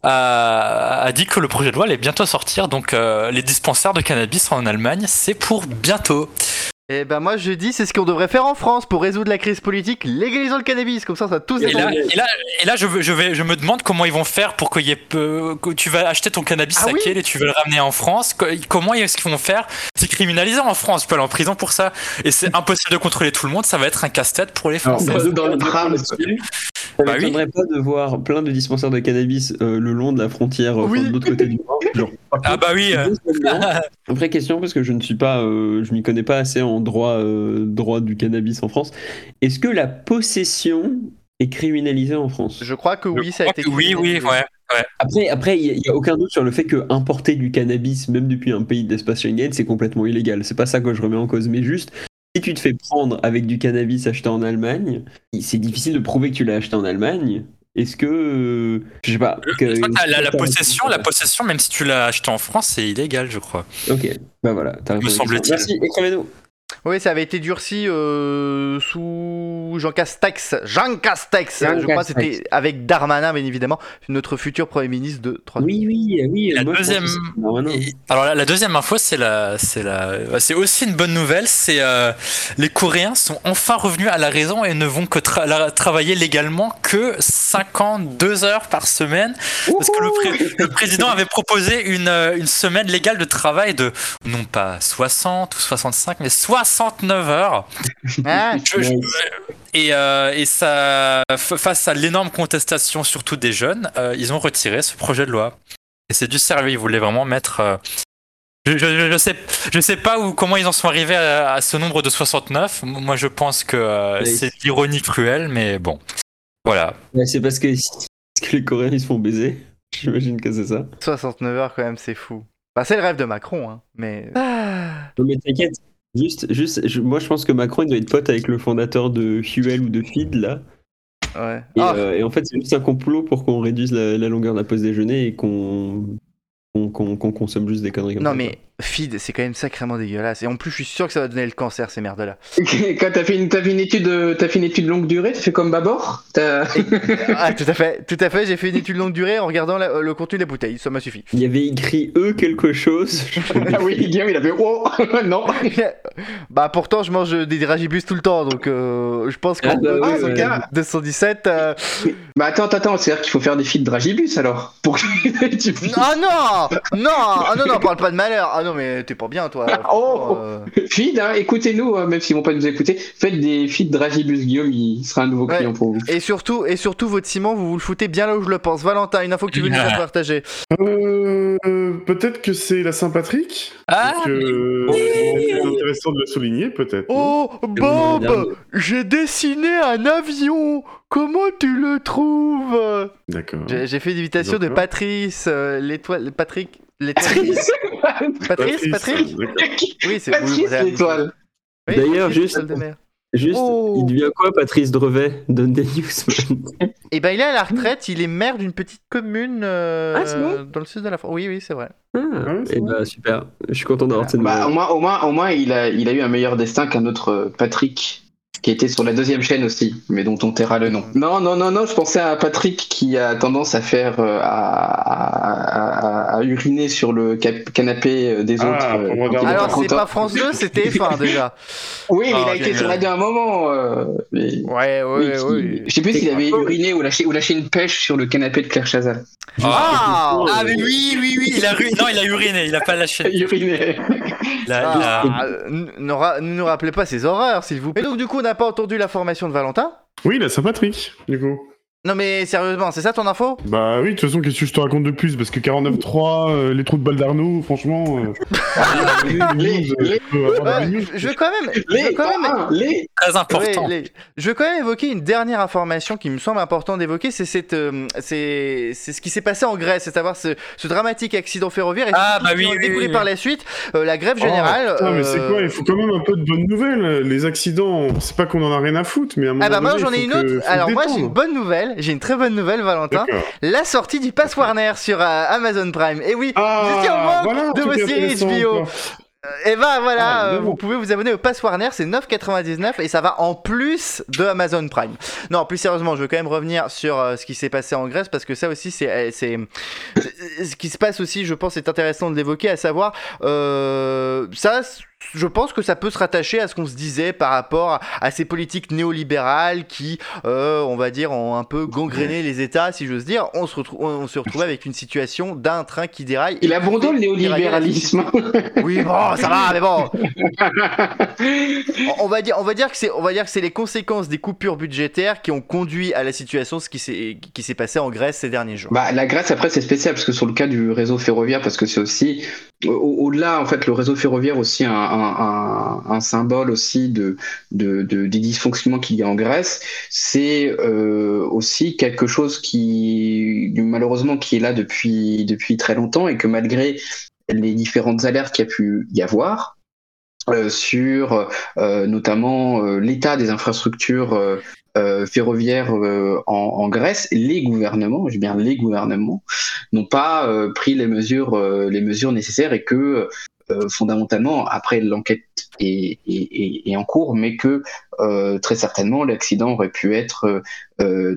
A, dit que le projet de loi allait bientôt sortir. Donc euh, les dispensaires de cannabis en Allemagne, c'est pour bientôt. Et eh ben moi je dis c'est ce qu'on devrait faire en France pour résoudre la crise politique, légalisons le cannabis comme ça ça tous et là, et là, et là je, je, vais, je me demande comment ils vont faire pour qu'il y ait peu, que tu vas acheter ton cannabis ah à et tu veux le ramener en France. Comment est-ce qu'ils vont faire? C'est criminalisé en France, tu peux aller en prison pour ça. Et c'est impossible de contrôler tout le monde, ça va être un casse-tête pour les Français. dans le drame, ça bah oui. pas de voir plein de dispensaires de cannabis euh, le long de la frontière euh, de l'autre côté du monde. ah bah oui. Après question parce que je ne suis pas, euh, je m'y connais pas assez en droit, euh, droit du cannabis en France. Est-ce que la possession est criminalisée en France? Je crois que oui, ça a été. Oui, oui, ouais. Après, après, il n'y a, aucun doute sur le fait que importer du cannabis, même depuis un pays d'espace Schengen, c'est complètement illégal. C'est pas ça que je remets en cause, mais juste, si tu te fais prendre avec du cannabis acheté en Allemagne, c'est difficile de prouver que tu l'as acheté en Allemagne. Est-ce que je sais pas la, possession, la possession, même si tu l'as acheté en France, c'est illégal, je crois. Ok, bah voilà. Me semble-t-il. Merci, écrivez-nous. Oui, ça avait été durci euh, sous Jean Castex. Jean Castex, je crois, c'était avec Darmanin, bien évidemment, notre futur Premier ministre de 3 Oui, oui, oui. La deuxième... Alors la, deuxième info, c'est la, c'est la, c'est aussi une bonne nouvelle. C'est euh, les Coréens sont enfin revenus à la raison et ne vont que travailler légalement que 52 heures par semaine, parce que le, le, président avait proposé une, euh, une semaine légale de travail de non pas 60 ou 65, mais 60 69 heures. Ah, et, euh, et, ça, face à l'énorme contestation, surtout des jeunes, euh, ils ont retiré ce projet de loi. Et c'est du sérieux, ils voulaient vraiment mettre. Euh, je, je, sais, je sais pas où, comment ils en sont arrivés à, ce nombre de 69. Moi, je pense que c'est l'ironie cruelle, mais bon. Voilà. c'est parce que, parce que les Coréens ils se font baiser. J'imagine que c'est ça. 69 heures quand même, c'est fou. Bah, c'est le rêve de Macron, hein, mais... Non, mais t'inquiète. Juste, juste, je- moi je pense que Macron il doit être pote avec le fondateur de Huel ou de Feed là. Ouais. Et, Ah, euh, et en fait, c'est juste un complot pour qu'on réduise la, la longueur de la pause déjeuner et qu'on consomme juste des conneries comme non ça. mais feed, c'est quand même sacrément dégueulasse. Et en plus, je suis sûr que ça va donner le cancer, ces merdes-là. Quand t'as fait une, t'as fait une étude, euh, t'as fait une étude longue durée, t'as fait comme Babor ah, tout à fait, tout à fait. J'ai fait une étude longue durée en regardant la- le contenu des bouteilles. Ça m'a suffi. Il y avait écrit eux quelque chose. Ah oui, Guillaume, il a fait oh non. bah pourtant, je mange des dragibus tout le temps, donc euh, je pense qu'en Ah, bah oui, 217, ouais. 217, euh, Bah attends, attends, c'est-à-dire qu'il faut faire des feeds Dragibus alors pour que tu puisses- Ah non Non Ah non, non, parle pas de malheur Ah non, mais t'es pas bien, toi. Oh. Euh, Feed, hein, écoutez-nous, hein, même s'ils vont pas nous écouter, faites des feeds Dragibus, Guillaume, il sera un nouveau Ouais. client pour vous. Et surtout, et surtout, votre ciment, vous vous le foutez bien là où je le pense. Valentin, une info que tu veux nous faire partager. Euh, peut-être que c'est la Saint-Patrick. Ah, euh, C'est intéressant de le souligner, peut-être. Oh, Bob J'ai dessiné un avion Comment tu le trouves? D'accord. J'ai fait une invitation de. Patrice, euh, l'étoile... Patrick... Patrice Patrick d'accord. Oui, c'est... Patrice l'étoile. Oui, D'ailleurs, Patrice, juste- l'étoile de mer. Juste, Oh. il devient quoi Patrice Drevet Donne des news. man. Eh ben, il est à la retraite, il est maire d'une petite commune euh, Ah, dans le sud de la France. Oui, oui, c'est vrai. Ah, ouais, et bah super. Je suis content d'avoir cette Bah, au moins, au moins, au moins il, a, il a eu un meilleur destin qu'un autre euh, Patrick qui était sur la deuxième chaîne aussi, mais dont on taira le nom. Non, non, non, non, je pensais à Patrick qui a tendance à faire, euh, à, à, à- à uriner sur le cap- canapé euh, des Ah, autres. euh, il Alors, c'est pas France 2, c'est TF1 déjà. Oui, mais il Ah, a été génial. sur la un moment. euh, mais- Ouais, oui, ouais, qui- ouais. Je sais plus s'il avait Ah, oui. uriné ou lâché, ou lâché une pêche sur le canapé de Claire Chazal. Ah Ah, mais oui, oui, oui, il a ru- non, il a uriné, il a pas lâché. Uriné. Il a- il a- Ah, ne nous ra- ne nous rappelez pas ces horreurs, s'il vous plaît. Et donc, du coup, on n'a pas entendu la formation de Valentin? Oui, la Saint-Patrick, du coup. Non, mais sérieusement, c'est ça ton info? Bah oui, de toute façon, qu'est-ce que je te raconte de plus? Parce que 49.3, euh, les trous de balle d'Arnaud, franchement. euh, euh, je. Je veux quand même. je Les, veux quand même ah, les, Très important. Ouais, les- Je veux quand même évoquer une dernière information qui me semble important d'évoquer, c'est cette, euh, c'est, c'est ce qui s'est passé en Grèce, c'est à dire ce, ce dramatique accident ferroviaire et Ah, bah ce qui oui, oui, découlé oui, par la suite, euh, la grève Oh, générale. putain, mais c'est quoi? Il faut quand même un peu de bonnes nouvelles. Les accidents, c'est pas qu'on en a rien à foutre, mais à un moment Ah bah moi donné, j'en il ai faut une que- autre. Alors moi j'ai une bonne nouvelle, j'ai une très bonne nouvelle Valentin. La sortie du Pass Warner sur euh, Amazon Prime. Et oui, Ah, Vous étiez en manque voilà, de vos séries HBO. Et bah voilà, Ah, euh, vous pouvez vous abonner au Pass Warner, c'est 9,99 et ça va en plus de Amazon Prime. Non, plus sérieusement, je veux quand même revenir sur euh, ce qui s'est passé en Grèce parce que ça aussi, c'est, c'est- ce qui se passe aussi, je pense, c'est intéressant de l'évoquer, à savoir, euh, ça, je pense que ça peut se rattacher à ce qu'on se disait par rapport à, à ces politiques néolibérales qui, euh, on va dire, ont un peu gangréné les États, si j'ose dire. On se retrouve, on se retrouve avec une situation d'un train qui déraille. il abandonne le néolibéralisme. oui, bon, ça va, mais bon. On- va dire, on va dire que c'est, on va dire que c'est les conséquences des coupures budgétaires qui ont conduit à la situation, ce qui s'est, qui s'est passé en Grèce ces derniers jours. Bah, la Grèce, après, c'est spécial parce que sur le cas du réseau ferroviaire, parce que c'est aussi, au- au-delà, en fait, le réseau ferroviaire aussi un, symbole aussi de- des dysfonctionnements qu'il y a en Grèce. C'est euh, aussi quelque chose qui, malheureusement, qui est là depuis, depuis très longtemps et que malgré les différentes alertes qu'il y a pu y avoir, euh, sur euh, notamment euh, l'état des infrastructures euh, euh, ferroviaires en, en Grèce, les gouvernements, je dis bien les gouvernements, n'ont pas pris les mesures, les mesures nécessaires et que fondamentalement, après l'enquête est, est, est- en cours, mais que très certainement l'accident aurait pu être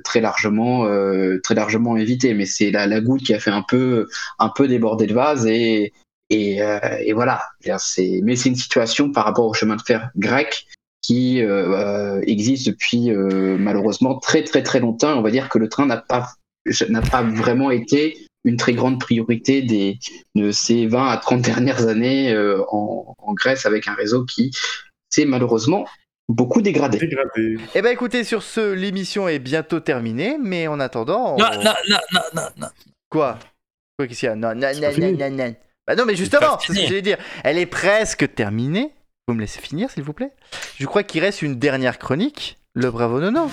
très largement, très largement évité. Mais c'est la, la goutte qui a fait un peu, un peu déborder le vase et et, euh, et voilà. C'est- Mais c'est une situation par rapport au chemin de fer grec qui euh, euh, existe depuis euh, malheureusement très très très longtemps. On va dire que le train n'a pas n'a pas vraiment été une très grande priorité des, de ces 20 à 30 dernières années euh, en, en Grèce avec un réseau qui s'est malheureusement beaucoup dégradé. Dégradé. Eh ben écoutez, sur ce, l'émission est bientôt terminée, mais en attendant, on- Non, non, non, non, non, non. quoi? Quoi qu'est-ce qu'il y a? Non, non, non, non, non, non. Bah non, mais justement, c'est ce que j'allais dire. Elle est presque terminée. Vous me laissez finir, s'il vous plaît? Je crois qu'il reste une dernière chronique. Le bravo nono.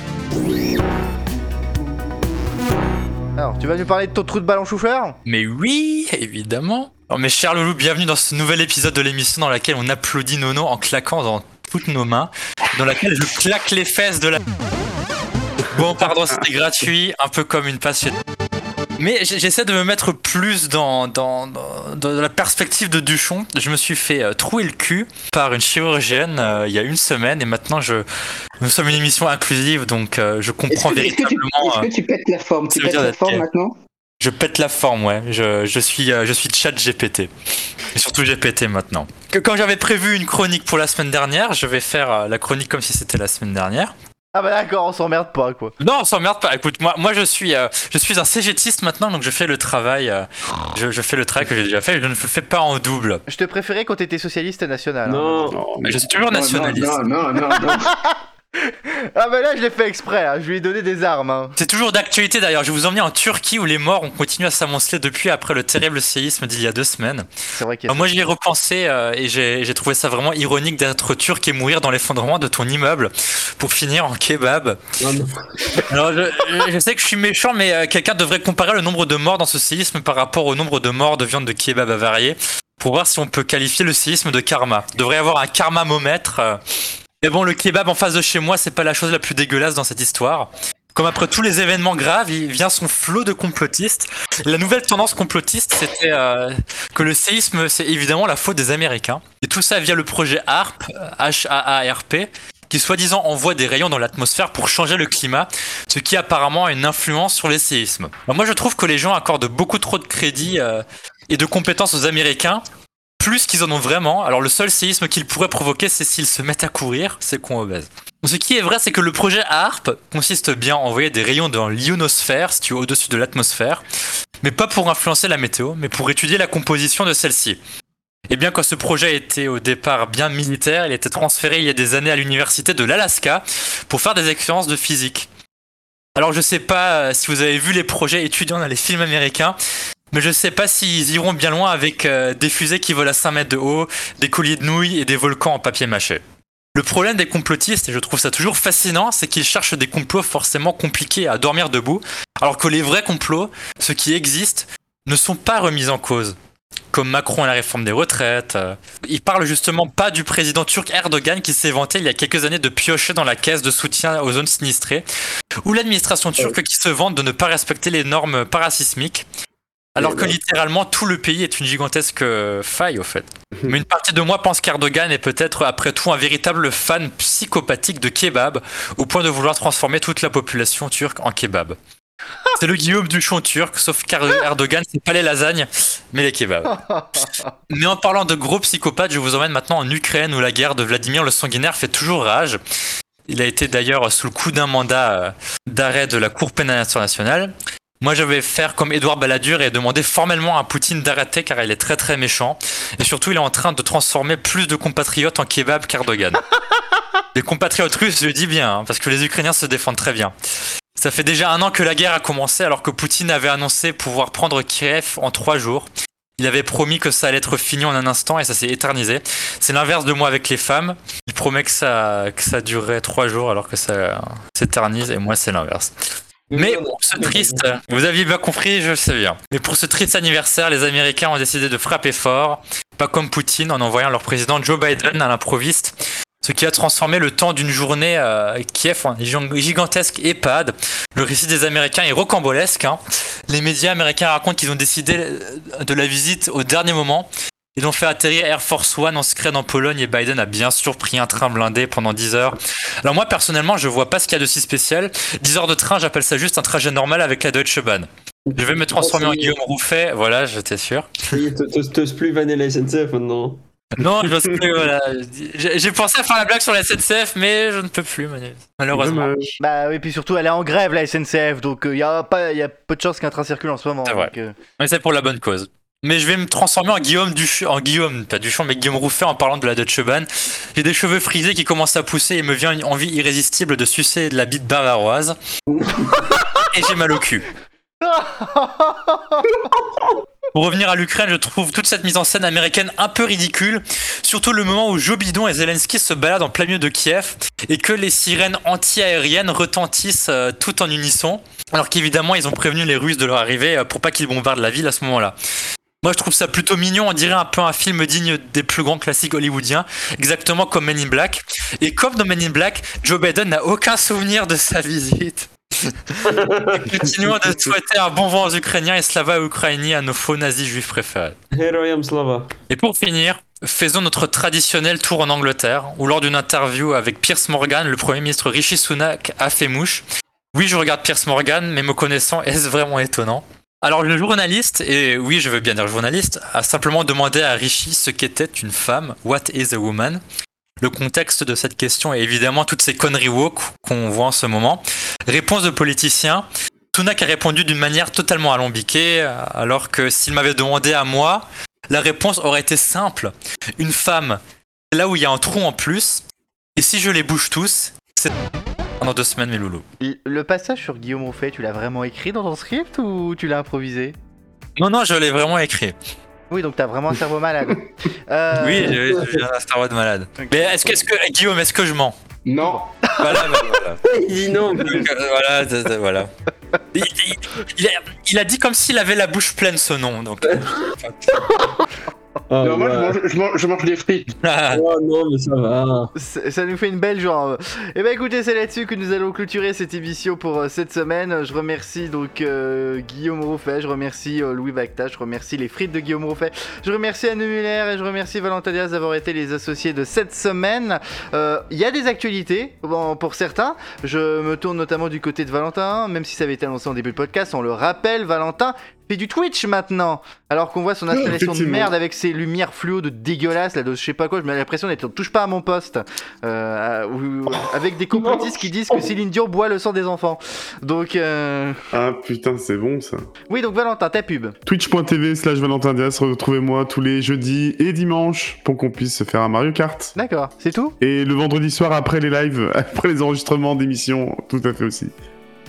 Alors, tu vas nous parler de ton trou de ballon chou-fleur Mais oui, évidemment. Alors, mes chers loulous, bienvenue dans ce nouvel épisode de l'émission dans laquelle on applaudit Nono en claquant dans toutes nos mains, dans laquelle je claque les fesses de la... Bon, pardon, c'était gratuit, un peu comme une passion. Mais j'essaie de me mettre plus dans, dans, la perspective de Duchon. Je me suis fait euh, trouer le cul par une chirurgienne euh, il y a une semaine et maintenant je... nous sommes une émission inclusive donc euh, je comprends que, est-ce que tu, véritablement... est-ce que tu pètes la forme? Tu pètes la forme maintenant? Je pète la forme, ouais. Je, je suis, je suis chat GPT. Et surtout GPT maintenant. Que quand j'avais prévu une chronique pour la semaine dernière, je vais faire la chronique comme si c'était la semaine dernière. Ah bah d'accord, on s'emmerde pas quoi. Non, on s'emmerde pas. Écoute, moi, moi je suis, euh, je suis un cégétiste maintenant, donc je fais le travail, euh, je, je fais le travail que j'ai déjà fait. Je ne le fais pas en double. Je te préférais quand t'étais socialiste national. hein. Non, Mais je suis toujours Non, nationaliste. Non, non, non, non. non. Ah bah là, je l'ai fait exprès, hein. je lui ai donné des armes. hein. C'est toujours d'actualité d'ailleurs. Je vais vous emmener en Turquie où les morts ont continué à s'amonceler depuis après le terrible séisme d'il y a deux semaines. C'est vrai qu'il y a Alors moi j'y ai repensé euh, et j'ai trouvé ça vraiment ironique d'être turc et mourir dans l'effondrement de ton immeuble pour finir en kebab. non, non. Alors je sais que je suis méchant mais euh, quelqu'un devrait comparer le nombre de morts dans ce séisme par rapport au nombre de morts de viande de kebab avariée pour voir si on peut qualifier le séisme de karma. Il devrait y avoir un karmamomètre. euh. Mais bon le kebab en face de chez moi c'est pas la chose la plus dégueulasse dans cette histoire. Comme après tous les événements graves, il vient son flot de complotistes. La nouvelle tendance complotiste, c'était euh, que le séisme, c'est évidemment la faute des Américains. Et tout ça via le projet HARP, H-A-A-R-P, qui soi-disant envoie des rayons dans l'atmosphère pour changer le climat, ce qui apparemment a une influence sur les séismes. Moi je trouve que les gens accordent beaucoup trop de crédit euh, et de compétences aux Américains, plus qu'ils en ont vraiment. Alors le seul séisme qu'ils pourraient provoquer, c'est s'ils se mettent à courir, c'est con obèse. Ce qui est vrai, c'est que le projet HARP consiste bien à envoyer des rayons dans l'ionosphère, si tu es au-dessus de l'atmosphère, mais pas pour influencer la météo, mais pour étudier la composition de celle-ci. Et bien quand ce projet était au départ bien militaire, il était transféré il y a des années à l'université de l'Alaska pour faire des expériences de physique. Alors je sais pas euh, si vous avez vu les projets étudiants dans les films américains, mais je sais pas s'ils iront bien loin avec euh, des fusées qui volent à 5 mètres de haut, des colliers de nouilles et des volcans en papier mâché. Le problème des complotistes, et je trouve ça toujours fascinant, c'est qu'ils cherchent des complots forcément compliqués à dormir debout, alors que les vrais complots, ceux qui existent, ne sont pas remis en cause. Comme Macron et la réforme des retraites. euh. Ils parlent justement pas du président turc Erdogan qui s'est vanté il y a quelques années de piocher dans la caisse de soutien aux zones sinistrées, ou l'administration turque qui se vante de ne pas respecter les normes parasismiques. Alors que littéralement tout le pays est une gigantesque euh, faille au fait. Mais une partie de moi pense qu'Erdogan est peut-être après tout un véritable fan psychopathique de kebab, au point de vouloir transformer toute la population turque en kebab. C'est le Guillaume Duchon turc, sauf qu'Erdogan, c'est pas les lasagnes, mais les kebabs. Mais en parlant de gros psychopathes, je vous emmène maintenant en Ukraine où la guerre de Vladimir le Sanguinaire fait toujours rage. Il a été d'ailleurs sous le coup d'un mandat euh, d'arrêt de la Cour pénale internationale. Moi, je vais faire comme Édouard Balladur et demander formellement à Poutine d'arrêter car il est très très méchant. Et surtout, il est en train de transformer plus de compatriotes en kebab qu'Erdogan. Les compatriotes russes, je le dis bien, hein, parce que les Ukrainiens se défendent très bien. Ça fait déjà un an que la guerre a commencé alors que Poutine avait annoncé pouvoir prendre Kiev en trois jours. Il avait promis que ça allait être fini en un instant et ça s'est éternisé. C'est l'inverse de moi avec les femmes. Il promet que ça, que ça durerait trois jours alors que ça s'éternise et moi c'est l'inverse. Mais pour ce triste, vous aviez bien compris, je sais bien. Mais pour ce triste anniversaire, les Américains ont décidé de frapper fort, pas comme Poutine en envoyant leur président Joe Biden à l'improviste, ce qui a transformé le temps d'une journée euh, Kiev en un gigantesque EHPAD. Le récit des Américains est rocambolesque. hein. Les médias américains racontent qu'ils ont décidé de la visite au dernier moment. Ils ont fait atterrir Air Force One en secret en Pologne et Biden a bien sûr pris un train blindé pendant 10 heures. Alors moi personnellement je vois pas ce qu'il y a de si spécial. 10 heures de train j'appelle ça juste un trajet normal avec la Deutsche Bahn. Je vais me transformer en Guillaume Rouffet, voilà j'étais sûr. T'oses- plus vanner la SNCF maintenant. Non, je sais plus, voilà. J'ai pensé à faire la blague sur la SNCF, mais je ne peux plus, Manu. malheureusement. Dommage. Bah oui, puis surtout elle est en grève la SNCF, donc il y, a pas, y a peu de chances qu'un train circule en ce moment. C'est vrai. donc, euh, Mais c'est pour la bonne cause. Mais je vais me transformer en Guillaume Duch en Guillaume, pas Duchamp, mais Guillaume Rouffet en parlant de la Deutsche Bahn. J'ai des cheveux frisés qui commencent à pousser et me vient une envie irrésistible de sucer de la bite bavaroise. et j'ai mal au cul. Pour revenir à l'Ukraine, je trouve toute cette mise en scène américaine un peu ridicule, surtout le moment où Joe Bidon et Zelensky se baladent en plein milieu de Kiev et que les sirènes anti-aériennes retentissent euh, tout en unisson, alors qu'évidemment ils ont prévenu les Russes de leur arrivée euh, pour pas qu'ils bombardent la ville à ce moment-là. Moi, je trouve ça plutôt mignon. On dirait un peu un film digne des plus grands classiques hollywoodiens, exactement comme Men in Black. Et comme dans Men in Black, Joe Biden n'a aucun souvenir de sa visite. Continuons de souhaiter un bon vent aux Ukrainiens et Slava Ukraini à nos faux nazis juifs préférés. Heroyam Slava. Et pour finir, faisons notre traditionnel tour en Angleterre, où lors d'une interview avec Pierce Morgan, le Premier ministre Rishi Sunak a fait mouche. Oui, je regarde Pierce Morgan, mais me connaissant, est-ce vraiment étonnant? Alors le journaliste, et oui, je veux bien dire journaliste, a simplement demandé à Rishi ce qu'était une femme, what is a woman le contexte de cette question est évidemment toutes ces conneries woke qu'on voit en ce moment. Réponse de politicien. Sunak a répondu d'une manière totalement alambiquée, alors que s'il m'avait demandé à moi, la réponse aurait été simple. Une femme, là où il y a un trou en plus, et si je les bouge tous, c'est pendant deux semaines mes loulous. Le- passage sur Guillaume Rouffet, tu l'as vraiment écrit dans ton script ou tu l'as improvisé? Non, non, je l'ai vraiment écrit. Oui, donc t'as vraiment un cerveau malade. Euh, Oui, j'ai un Star Wars malade. Mais est-ce que, est-ce que, Guillaume, est-ce que je mens? Non. Voilà, bah, voilà. Il dit non. Donc, euh, voilà, voilà. Il, il- il a, il a dit comme s'il avait la bouche pleine ce nom. Donc. Ah, non, moi, je mange, je, mange, je mange des frites. Oh non, mais ça va. Ça ça nous fait une belle journée. Et ben écoutez, c'est là-dessus que nous allons clôturer cette émission pour euh, cette semaine. Je remercie donc euh, Guillaume Rouffet, je remercie euh, Louis Bacta, je remercie les frites de Guillaume Rouffet, je remercie Anne Muller et je remercie Valentin Diaz d'avoir été les associés de cette semaine. Euh, Il y a des actualités bon, pour certains. Je me tourne notamment du côté de Valentin, même si ça avait été annoncé en début de podcast, on le rappelle, Valentin fait du Twitch maintenant, alors qu'on voit son installation de merde avec ses lumières fluo de dégueulasse, là, de je sais pas quoi, me l'impression d'être on touche pas à mon poste, euh, ou- avec des complotistes qui disent que Céline Dion boit le sang des enfants. Donc, euh, Ah putain, c'est bon ça. oui, donc Valentin, ta pub. Twitch.tv slash Valentin Diaz, retrouvez-moi tous les jeudis et dimanches pour qu'on puisse se faire un Mario Kart. D'accord, c'est tout? Et le vendredi soir après les lives, après les enregistrements d'émissions, tout à fait aussi.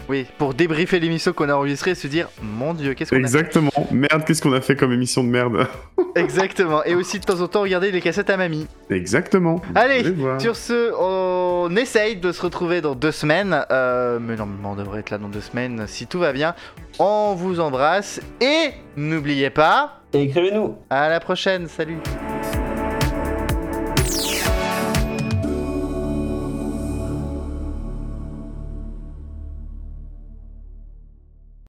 Oui, pour débriefer l'émission qu'on a enregistrée et se dire, mon dieu, qu'est-ce qu'on a Exactement. Merde, qu'est-ce qu'on a fait comme émission de merde Exactement, et aussi de temps en temps regarder les cassettes à mamie. Exactement. Allez. Sur ce, on essaye de se retrouver dans deux semaines. Euh, mais normalement, on devrait être là dans deux semaines si tout va bien. On vous embrasse et n'oubliez pas, Écrivez-nous. à la prochaine. Salut.